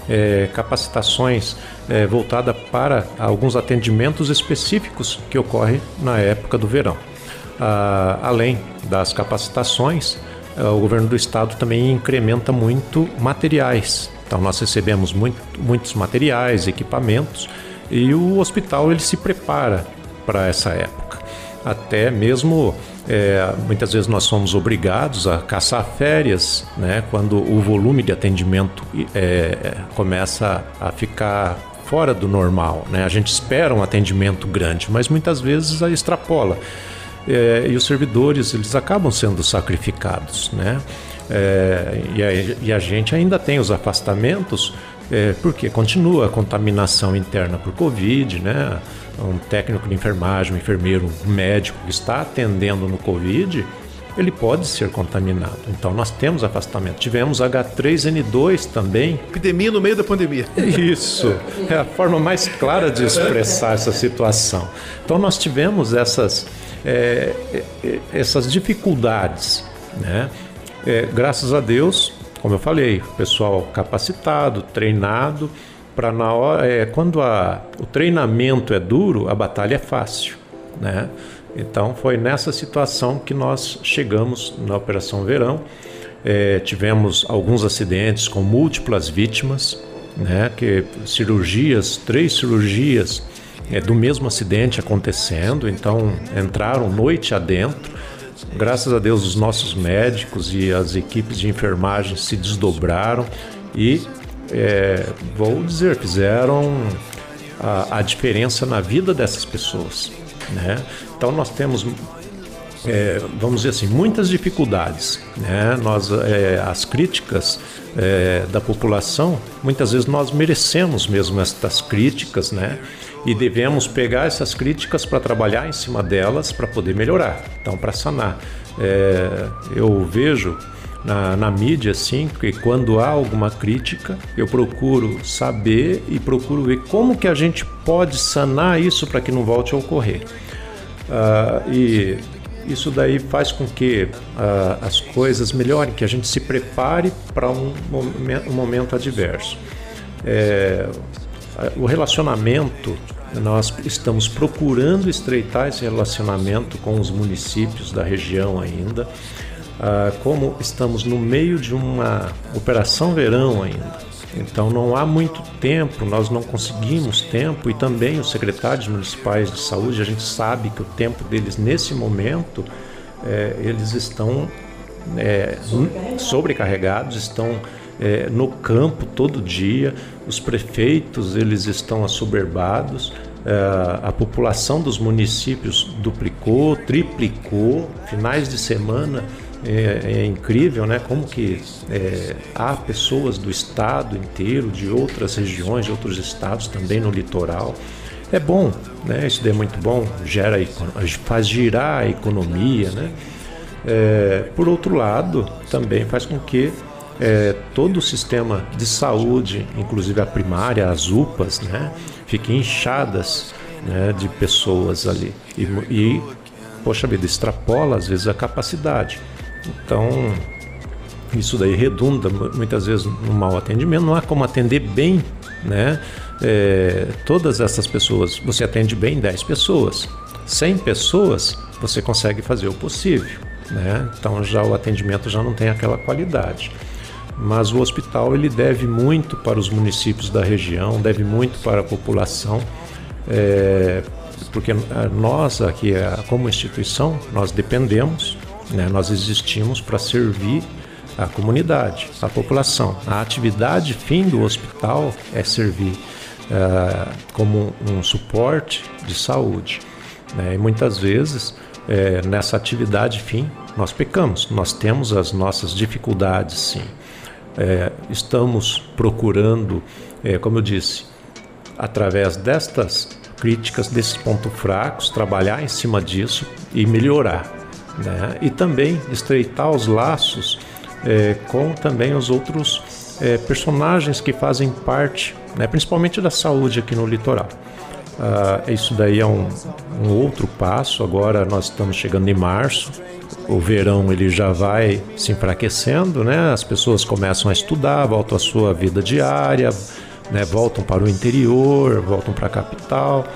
é, capacitações é, voltadas para alguns atendimentos específicos que ocorrem na época do verão. Ah, além das capacitações, ah, o governo do estado também incrementa muito materiais. Então nós recebemos muito- muitos materiais, equipamentos e o hospital ele se prepara para essa época. Até mesmo é, muitas vezes nós somos obrigados a caçar férias, né, quando o volume de atendimento é, começa a ficar fora do normal. Né? A gente espera um atendimento grande, mas muitas vezes a extrapola. É, e os servidores eles acabam sendo sacrificados, né? É, e, a, e a gente ainda tem os afastamentos é, porque continua a contaminação interna por Covid, né? Um técnico de enfermagem, um enfermeiro, um médico que está atendendo no Covid, ele pode ser contaminado. Então nós temos afastamento. Tivemos H3N2 também. Epidemia no meio da pandemia. Isso é a forma mais clara de expressar essa situação. Então nós tivemos essas, é, é, essas dificuldades, né? É, graças a Deus, como eu falei, pessoal capacitado, treinado, para na hora, é, quando a, o treinamento é duro, a batalha é fácil, né? Então foi nessa situação que nós chegamos na Operação Verão. É, tivemos alguns acidentes com múltiplas vítimas, né? Que cirurgias, três cirurgias é, do mesmo acidente acontecendo, então entraram noite adentro. Graças a Deus os nossos médicos e as equipes de enfermagem se desdobraram e é, vou dizer fizeram a, a diferença na vida dessas pessoas, né? Então nós temos é, vamos dizer assim, muitas dificuldades. Né? Nós, é, as críticas é, da população, muitas vezes nós merecemos mesmo estas críticas, né? E devemos pegar essas críticas para trabalhar em cima delas para poder melhorar, então para sanar. É, eu vejo na, na mídia assim que quando há alguma crítica, eu procuro saber e procuro ver como que a gente pode sanar isso para que não volte a ocorrer. Ah, e isso daí faz com que ah, as coisas melhorem, que a gente se prepare para um, um momento adverso. É, o relacionamento, nós estamos procurando estreitar esse relacionamento com os municípios da região ainda. Ah, como estamos no meio de uma operação verão ainda, então não há muito tempo, nós não conseguimos tempo e também os secretários municipais de saúde, a gente sabe que o tempo deles nesse momento, eh, eles estão eh, sobrecarregados, estão eh, no campo todo dia, os prefeitos eles estão assoberbados, a população dos municípios duplicou, triplicou, finais de semana é, é incrível, né? Como que é, há pessoas do estado inteiro, de outras regiões, de outros estados também no litoral. É bom, né? Isso é muito bom, gera, faz girar a economia, né? É, por outro lado, também faz com que é, todo o sistema de saúde, inclusive a primária, as UPAs, né? Fiquem inchadas né, de pessoas ali. E, e, poxa vida, extrapola às vezes a capacidade. Então, isso daí redunda mu- muitas vezes no mau atendimento. Não há como atender bem, né? É, todas essas pessoas. Você atende bem 10 pessoas. 100 pessoas, você consegue fazer o possível, né? Então, já o atendimento já não tem aquela qualidade. Mas o hospital ele deve muito para os municípios da região, deve muito para a população. É, porque ah, nós aqui, ah, como instituição, nós dependemos, né, nós existimos para servir a comunidade, a população. A atividade fim do hospital é servir ah, como um suporte de saúde. né, e muitas vezes, eh, nessa atividade fim, nós pecamos, nós temos as nossas dificuldades, sim. Eh, estamos procurando, eh, como eu disse, através destas críticas desses pontos fracos, trabalhar em cima disso e melhorar. Né? E também estreitar os laços é, com também os outros é, personagens que fazem parte, né, principalmente da saúde aqui no litoral. Ah, isso daí é um, um outro passo. Agora nós estamos chegando em março. O verão ele já vai se enfraquecendo, né? As pessoas começam a estudar, voltam à sua vida diária, né? voltam para o interior, voltam para a capital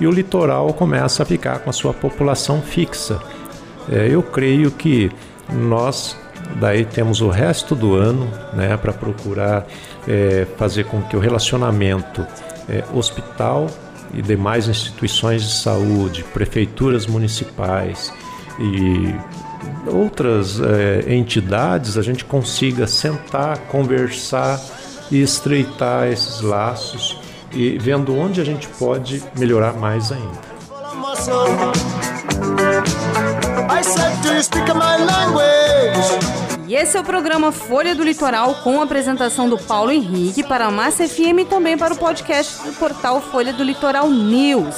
e o litoral começa a ficar com a sua população fixa. É, eu creio que nós daí temos o resto do ano né, para procurar é, fazer com que o relacionamento é, hospital e demais instituições de saúde, prefeituras municipais e outras é, entidades, a gente consiga sentar, conversar e estreitar esses laços e vendo onde a gente pode melhorar mais ainda. Esse é o programa Folha do Litoral com a apresentação do Paulo Henrique para a Massa FM e também para o podcast do portal Folha do Litoral News.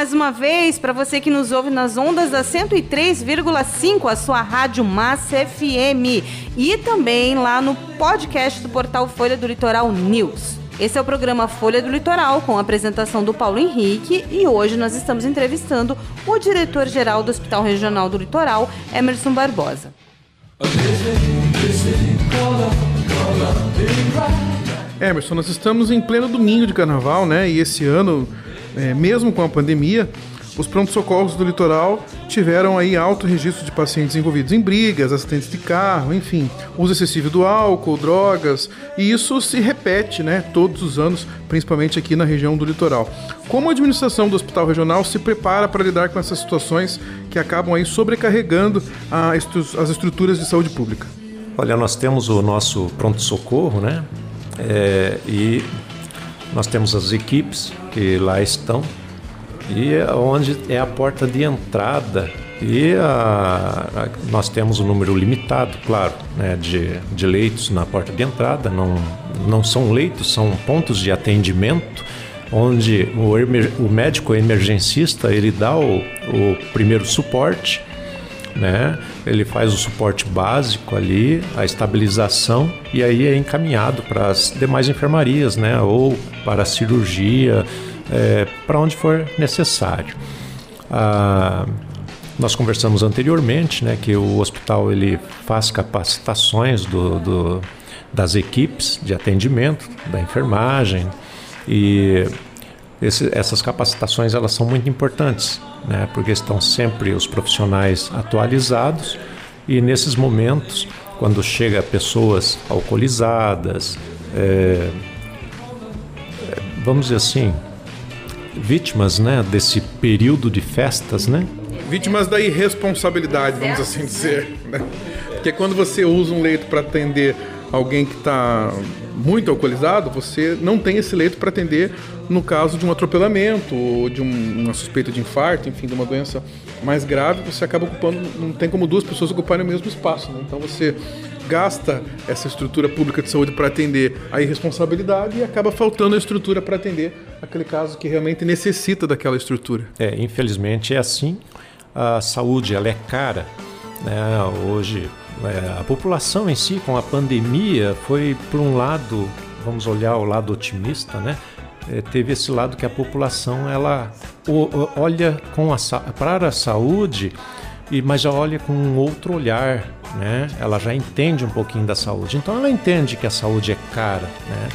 Mais uma vez, para você que nos ouve nas ondas da 103,5, a sua rádio Massa FM, e também lá no podcast do portal Folha do Litoral News. Esse é o programa Folha do Litoral, com a apresentação do Paulo Henrique, e hoje nós estamos entrevistando o diretor-geral do Hospital Regional do Litoral, Emerson Barbosa. Emerson, nós estamos em pleno domingo de carnaval, né? E esse ano, é, mesmo com a pandemia, os prontos-socorros do litoral tiveram aí alto registro de pacientes envolvidos em brigas, acidentes de carro, enfim, uso excessivo do álcool, drogas, e isso se repete, né, todos os anos, principalmente aqui na região do litoral. Como a administração do hospital regional se prepara para lidar com essas situações que acabam aí sobrecarregando estru- as estruturas de saúde pública? Olha, nós temos o nosso pronto-socorro, né? É, e nós temos as equipes que lá estão e é onde é a porta de entrada e a- a- nós temos um número limitado, claro, né, de, de leitos na porta de entrada. Não, não são leitos, são pontos de atendimento onde o, emer- o médico emergencista ele dá o, o primeiro suporte né? Ele faz o suporte básico ali, a estabilização e aí é encaminhado para as demais enfermarias, né? Ou para a cirurgia, é, para onde for necessário. Ah, nós conversamos anteriormente, né? Que o hospital ele faz capacitações do, do- das equipes de atendimento, da enfermagem e esse- essas capacitações elas são muito importantes, né? Porque estão sempre os profissionais atualizados e nesses momentos, quando chega pessoas alcoolizadas, é, é, vamos dizer assim, vítimas, né? Desse período de festas, né? Vítimas da irresponsabilidade, vamos assim dizer. Né? Porque quando você usa um leito para atender alguém que está muito alcoolizado, você não tem esse leito para atender no caso de um atropelamento ou de um- uma suspeita de infarto, enfim, de uma doença mais grave, você acaba ocupando, não tem como duas pessoas ocuparem o mesmo espaço. Né? Então você gasta essa estrutura pública de saúde para atender a irresponsabilidade e acaba faltando a estrutura para atender aquele caso que realmente necessita daquela estrutura. É, infelizmente é assim. A saúde ela é cara. Né? Hoje é, a população em si, com a pandemia, foi por um lado, vamos olhar o lado otimista, né? É, teve esse lado que a população ela olha com a, para a saúde e mas já olha com um outro olhar, né? Ela já entende um pouquinho da saúde. Então ela entende que a saúde é cara, né?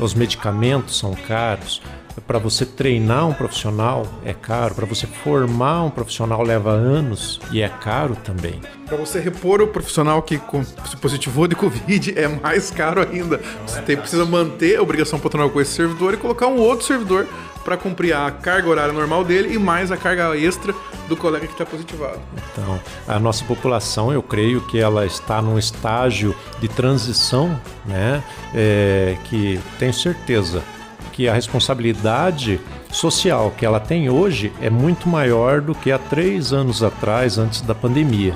Os medicamentos são caros. Para você treinar um profissional é caro, para você formar um profissional leva anos e é caro também. Para você repor o profissional que se positivou de Covid é mais caro ainda. Você tem- precisa manter a obrigação patronal com esse servidor e colocar um outro servidor para cumprir a carga horária normal dele e mais a carga extra do colega que está positivado. Então, a nossa população, eu creio que ela está num estágio de transição, né? é, que tenho certeza que a responsabilidade social que ela tem hoje é muito maior do que há três anos atrás, antes da pandemia.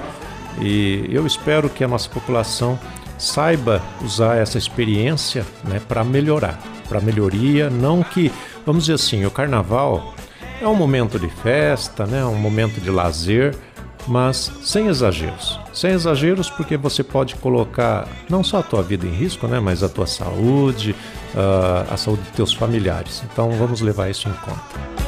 E eu espero que a nossa população saiba usar essa experiência né, para melhorar, para melhoria, não que, vamos dizer assim, o carnaval é um momento de festa, né, um momento de lazer, mas sem exageros. Sem exageros, porque você pode colocar não só a tua vida em risco, né, mas a tua saúde, ah, a saúde dos teus familiares. Então vamos levar isso em conta.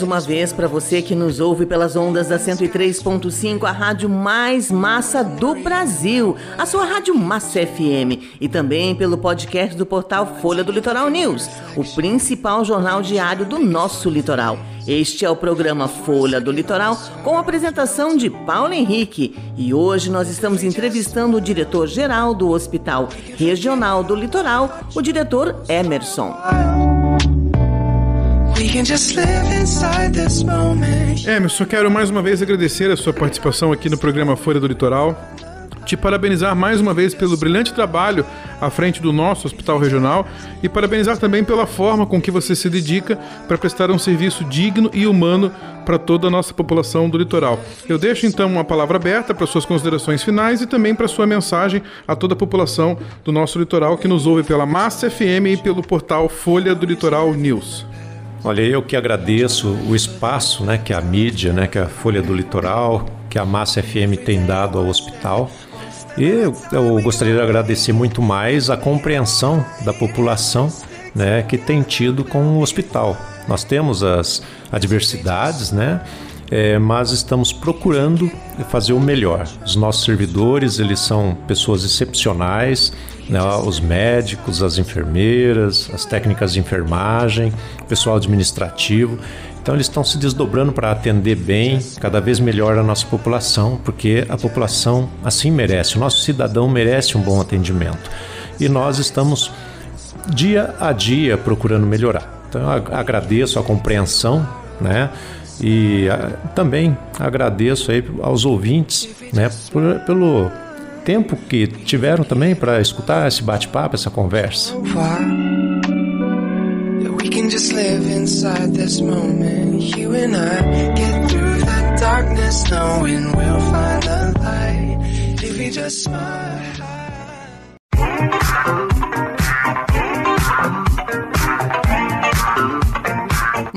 Mais uma vez para você que nos ouve pelas ondas da 103.5, a rádio mais massa do Brasil, a sua rádio Massa FM, e também pelo podcast do portal Folha do Litoral News, o principal jornal diário do nosso litoral. Este é o programa Folha do Litoral, com a apresentação de Paulo Henrique. E hoje nós estamos entrevistando o diretor-geral do Hospital Regional do Litoral, o diretor Emerson. Emerson, quero mais uma vez agradecer a sua participação aqui no programa Folha do Litoral. Te parabenizar mais uma vez pelo brilhante trabalho à frente do nosso hospital regional e parabenizar também pela forma com que você se dedica para prestar um serviço digno e humano para toda a nossa população do litoral. Eu deixo então uma palavra aberta para suas considerações finais e também para sua mensagem a toda a população do nosso litoral que nos ouve pela Massa FM e pelo portal Folha do Litoral News. Olha, eu que agradeço o espaço né, que a mídia, né, que a Folha do Litoral, que a Massa FM tem dado ao hospital. E eu, gostaria de agradecer muito mais a compreensão da população né, que tem tido com o hospital. Nós temos as adversidades, né? É, mas estamos procurando fazer o melhor. Os nossos servidores, eles são pessoas excepcionais, né, os médicos, as enfermeiras, as técnicas de enfermagem, o pessoal administrativo. Então eles estão se desdobrando para atender bem, cada vez melhor a nossa população, porque a população assim merece, o nosso cidadão merece um bom atendimento. E nós estamos dia a dia procurando melhorar. Então eu ag- agradeço a compreensão, né? E ah, também agradeço aí aos ouvintes, né, por- pelo tempo que tiveram também para escutar esse bate-papo, essa conversa.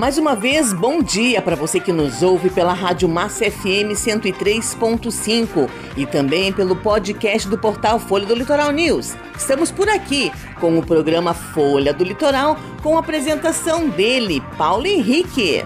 Mais uma vez, bom dia para você que nos ouve pela Rádio Massa FM 103.5 e também pelo podcast do portal Folha do Litoral News. Estamos por aqui com o programa Folha do Litoral com a apresentação dele, Paulo Henrique.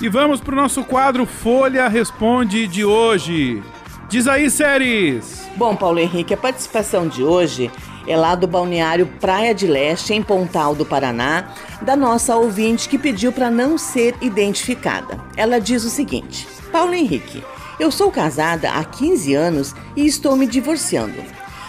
E vamos para o nosso quadro Folha Responde de hoje. Diz aí, séries! Bom, Paulo Henrique, a participação de hoje é lá do balneário Praia de Leste, em Pontal do Paraná, da nossa ouvinte que pediu para não ser identificada. Ela diz o seguinte: Paulo Henrique, eu sou casada há 15 anos e estou me divorciando.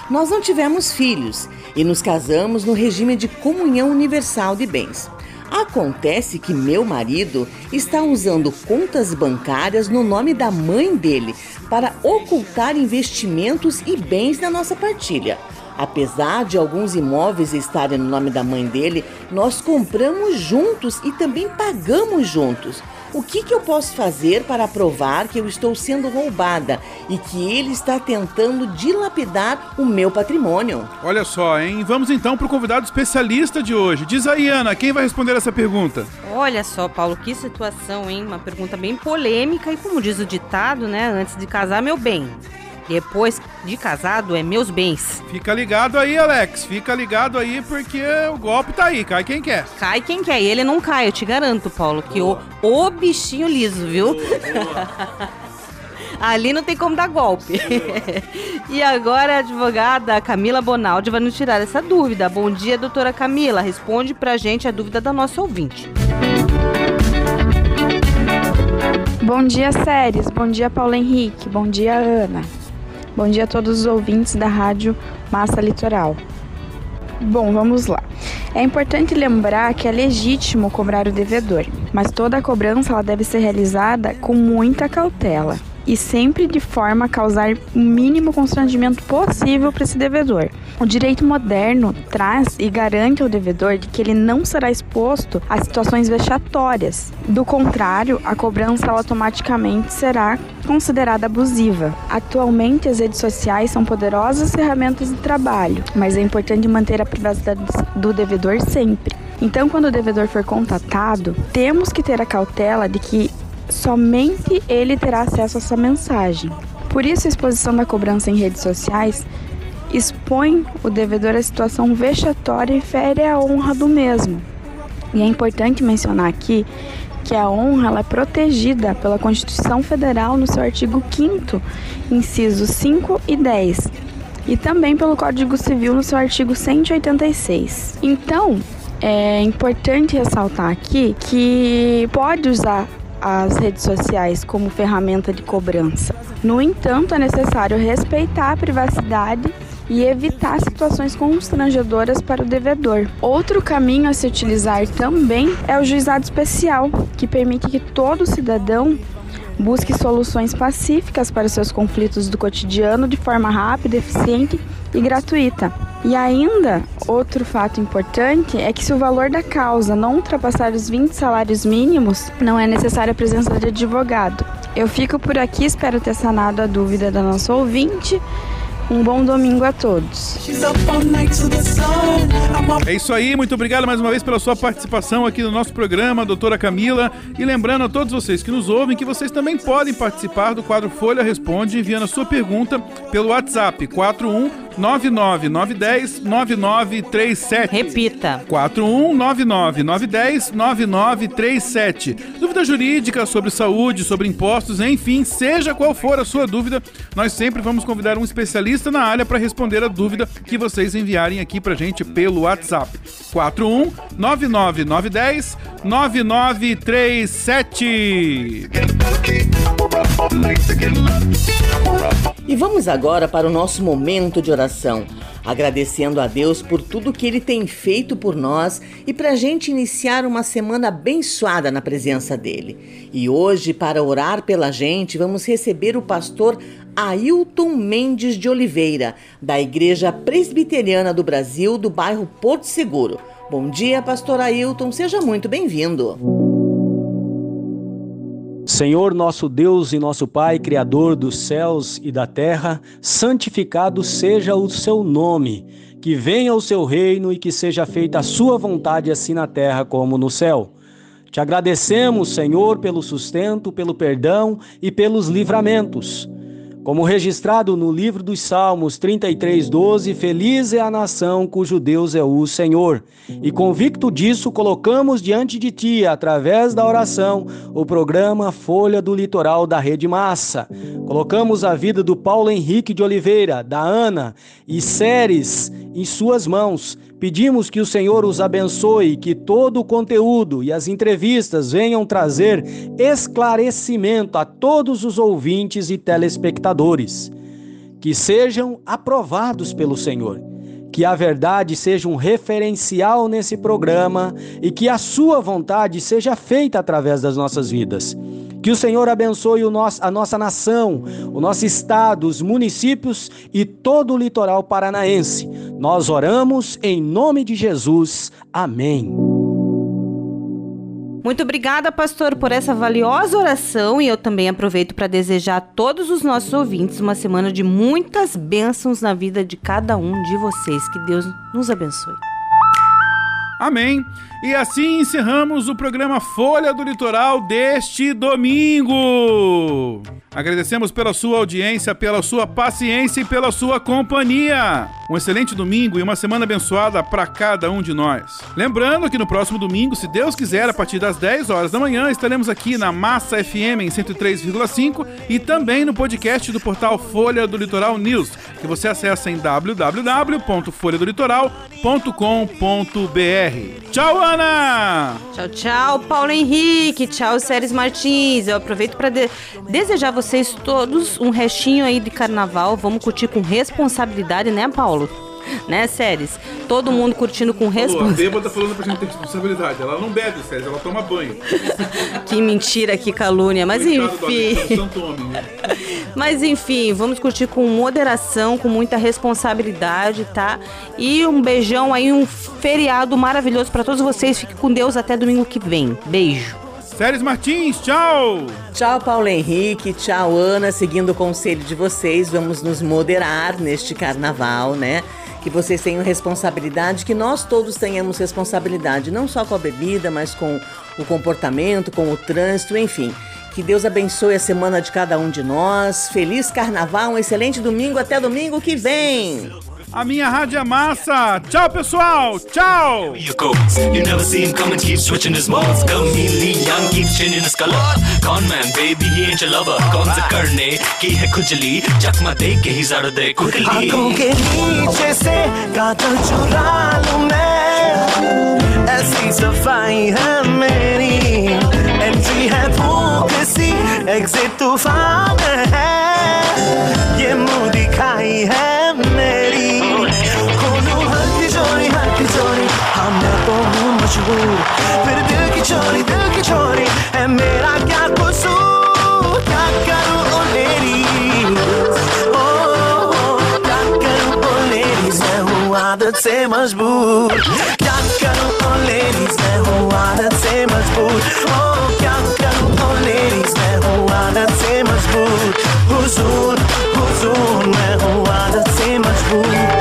Nós não tivemos filhos e nos casamos no regime de comunhão universal de bens. Acontece que meu marido está usando contas bancárias no nome da mãe dele para ocultar investimentos e bens na nossa partilha. Apesar de alguns imóveis estarem no nome da mãe dele, nós compramos juntos e também pagamos juntos. O que, que eu posso fazer para provar que eu estou sendo roubada e que ele está tentando dilapidar o meu patrimônio? Olha só, hein? Vamos então para o convidado especialista de hoje. Diz aí, Ana, quem vai responder essa pergunta? Olha só, Paulo, que situação, hein? Uma pergunta bem polêmica e como diz o ditado, né? Antes de casar, meu bem. Depois de casado, é meus bens. Fica ligado aí, Alex. Fica ligado aí, porque o golpe tá aí. Cai quem quer. Cai quem quer. E ele não cai, eu te garanto, Paulo, que o, o bichinho liso, viu? Ali não tem como dar golpe. e agora a advogada Camila Bonaldi vai nos tirar essa dúvida. Bom dia, doutora Camila. Responde pra gente a dúvida da nossa ouvinte. Bom dia, Séries. Bom dia, Paulo Henrique. Bom dia, Ana. Bom dia a todos os ouvintes da Rádio Massa Litoral. Bom, vamos lá. É importante lembrar que é legítimo cobrar o devedor, mas toda a cobrança ela deve ser realizada com muita cautela e sempre de forma a causar o mínimo constrangimento possível para esse devedor. O direito moderno traz e garante ao devedor de que ele não será exposto a situações vexatórias. Do contrário, a cobrança automaticamente será considerada abusiva. Atualmente, as redes sociais são poderosas ferramentas de trabalho, mas é importante manter a privacidade do devedor sempre. Então, quando o devedor for contatado, temos que ter a cautela de que somente ele terá acesso a essa mensagem. Por isso, a exposição da cobrança em redes sociais expõe o devedor à situação vexatória e fere a honra do mesmo. E é importante mencionar aqui que a honra é protegida pela Constituição Federal no seu artigo 5 incisos 5 e 10, e também pelo Código Civil no seu artigo 186. Então, é importante ressaltar aqui que pode usar as redes sociais como ferramenta de cobrança. No entanto, é necessário respeitar a privacidade e evitar situações constrangedoras para o devedor. Outro caminho a se utilizar também é o juizado especial, que permite que todo cidadão busque soluções pacíficas para seus conflitos do cotidiano de forma rápida, eficiente e gratuita. E ainda, outro fato importante é que se o valor da causa não ultrapassar os 20 salários mínimos, não é necessária a presença de advogado. Eu fico por aqui, espero ter sanado a dúvida da nossa ouvinte. Um bom domingo a todos. É isso aí, muito obrigado mais uma vez pela sua participação aqui no nosso programa, doutora Camila. E lembrando a todos vocês que nos ouvem que vocês também podem participar do quadro Folha Responde enviando a sua pergunta pelo WhatsApp 41 99910 9937. Repita. 41 99910 9937. Dúvida jurídica sobre saúde, sobre impostos, enfim, seja qual for a sua dúvida, nós sempre vamos convidar um especialista na área para responder a dúvida que vocês enviarem aqui pra gente pelo WhatsApp. 41 99910 9937. E vamos agora para o nosso momento de oração, agradecendo a Deus por tudo que Ele tem feito por nós e para a gente iniciar uma semana abençoada na presença dEle. E hoje, para orar pela gente, vamos receber o pastor Ailton Mendes de Oliveira, da Igreja Presbiteriana do Brasil, do bairro Porto Seguro. Bom dia, pastor Ailton, seja muito bem-vindo. Senhor nosso Deus e nosso Pai, Criador dos céus e da terra, santificado seja o seu nome, que venha o seu reino e que seja feita a sua vontade, assim na terra como no céu. Te agradecemos, Senhor, pelo sustento, pelo perdão e pelos livramentos. Como registrado no livro dos Salmos 33:12, feliz é a nação cujo Deus é o Senhor. E convicto disso, colocamos diante de ti, através da oração, o programa Folha do Litoral da Rede Massa. Colocamos a vida do Paulo Henrique de Oliveira, da Ana e Séries em suas mãos. Pedimos que o Senhor os abençoe, que todo o conteúdo e as entrevistas venham trazer esclarecimento a todos os ouvintes e telespectadores. Que sejam aprovados pelo Senhor. Que a verdade seja um referencial nesse programa e que a sua vontade seja feita através das nossas vidas. Que o Senhor abençoe o nosso, a nossa nação, o nosso estado, os municípios e todo o litoral paranaense. Nós oramos em nome de Jesus. Amém. Muito obrigada, pastor, por essa valiosa oração e eu também aproveito para desejar a todos os nossos ouvintes uma semana de muitas bênçãos na vida de cada um de vocês. Que Deus nos abençoe. Amém. E assim encerramos o programa Folha do Litoral deste domingo. Agradecemos pela sua audiência, pela sua paciência e pela sua companhia. Um excelente domingo e uma semana abençoada para cada um de nós. Lembrando que no próximo domingo, se Deus quiser, a partir das 10 horas da manhã, estaremos aqui na Massa FM em 103,5 e também no podcast do portal Folha do Litoral News, que você acessa em www.folhadoLitoral.com.br. Tchau, Tchau, tchau, Paulo Henrique. Tchau, Séries Martins. Eu aproveito para de desejar a vocês todos um restinho aí de carnaval. Vamos curtir com responsabilidade, né, Paulo? Né, Séries? Todo mundo curtindo com Falou, a responsabilidade. bêbada falando pra gente ter responsabilidade. Ela não bebe, Sérgio, ela toma banho. Que mentira, que calúnia. Mas enfim. Homem, né? Mas enfim, vamos curtir com moderação, com muita responsabilidade, tá? E um beijão aí, um feriado maravilhoso para todos vocês. Fique com Deus até domingo que vem. Beijo. Séries Martins, tchau! Tchau, Paulo Henrique. Tchau, Ana. Seguindo o conselho de vocês, vamos nos moderar neste carnaval, né? Que vocês tenham responsabilidade, que nós todos tenhamos responsabilidade, não só com a bebida, mas com o comportamento, com o trânsito, enfim. Que Deus abençoe a semana de cada um de nós. Feliz carnaval, um excelente domingo. Até domingo que vem. A minha rádio é massa. Tchau, pessoal. Tchau. you never see him coming, keep switching his modes. Chameleon young, changing his color. Con man, baby, he ain't your lover. कौन से करने की है खुजली चकमा दे के ही जड़ दे quickly. आँखों के नीचे से कातल चुरा लूँ मैं ऐसी सफ़ाई है मेरी एंट्री है भूख सी एग्जिट तूफ़ान चोरी, दिल की चोरी है मेरा क्या कसूर? क्या करूँ ओ ladies ओ, क्या करूँ ओ ladies मैं हूँ आदत से मजबूर। क्या करूँ ओ ladies मैं हूँ आदत से मजबूर। ओ, क्या करूँ ओ ladies मैं हूँ आदत से मजबूर। हुजूर हुजूर, मैं हूँ आदत से मजबूर।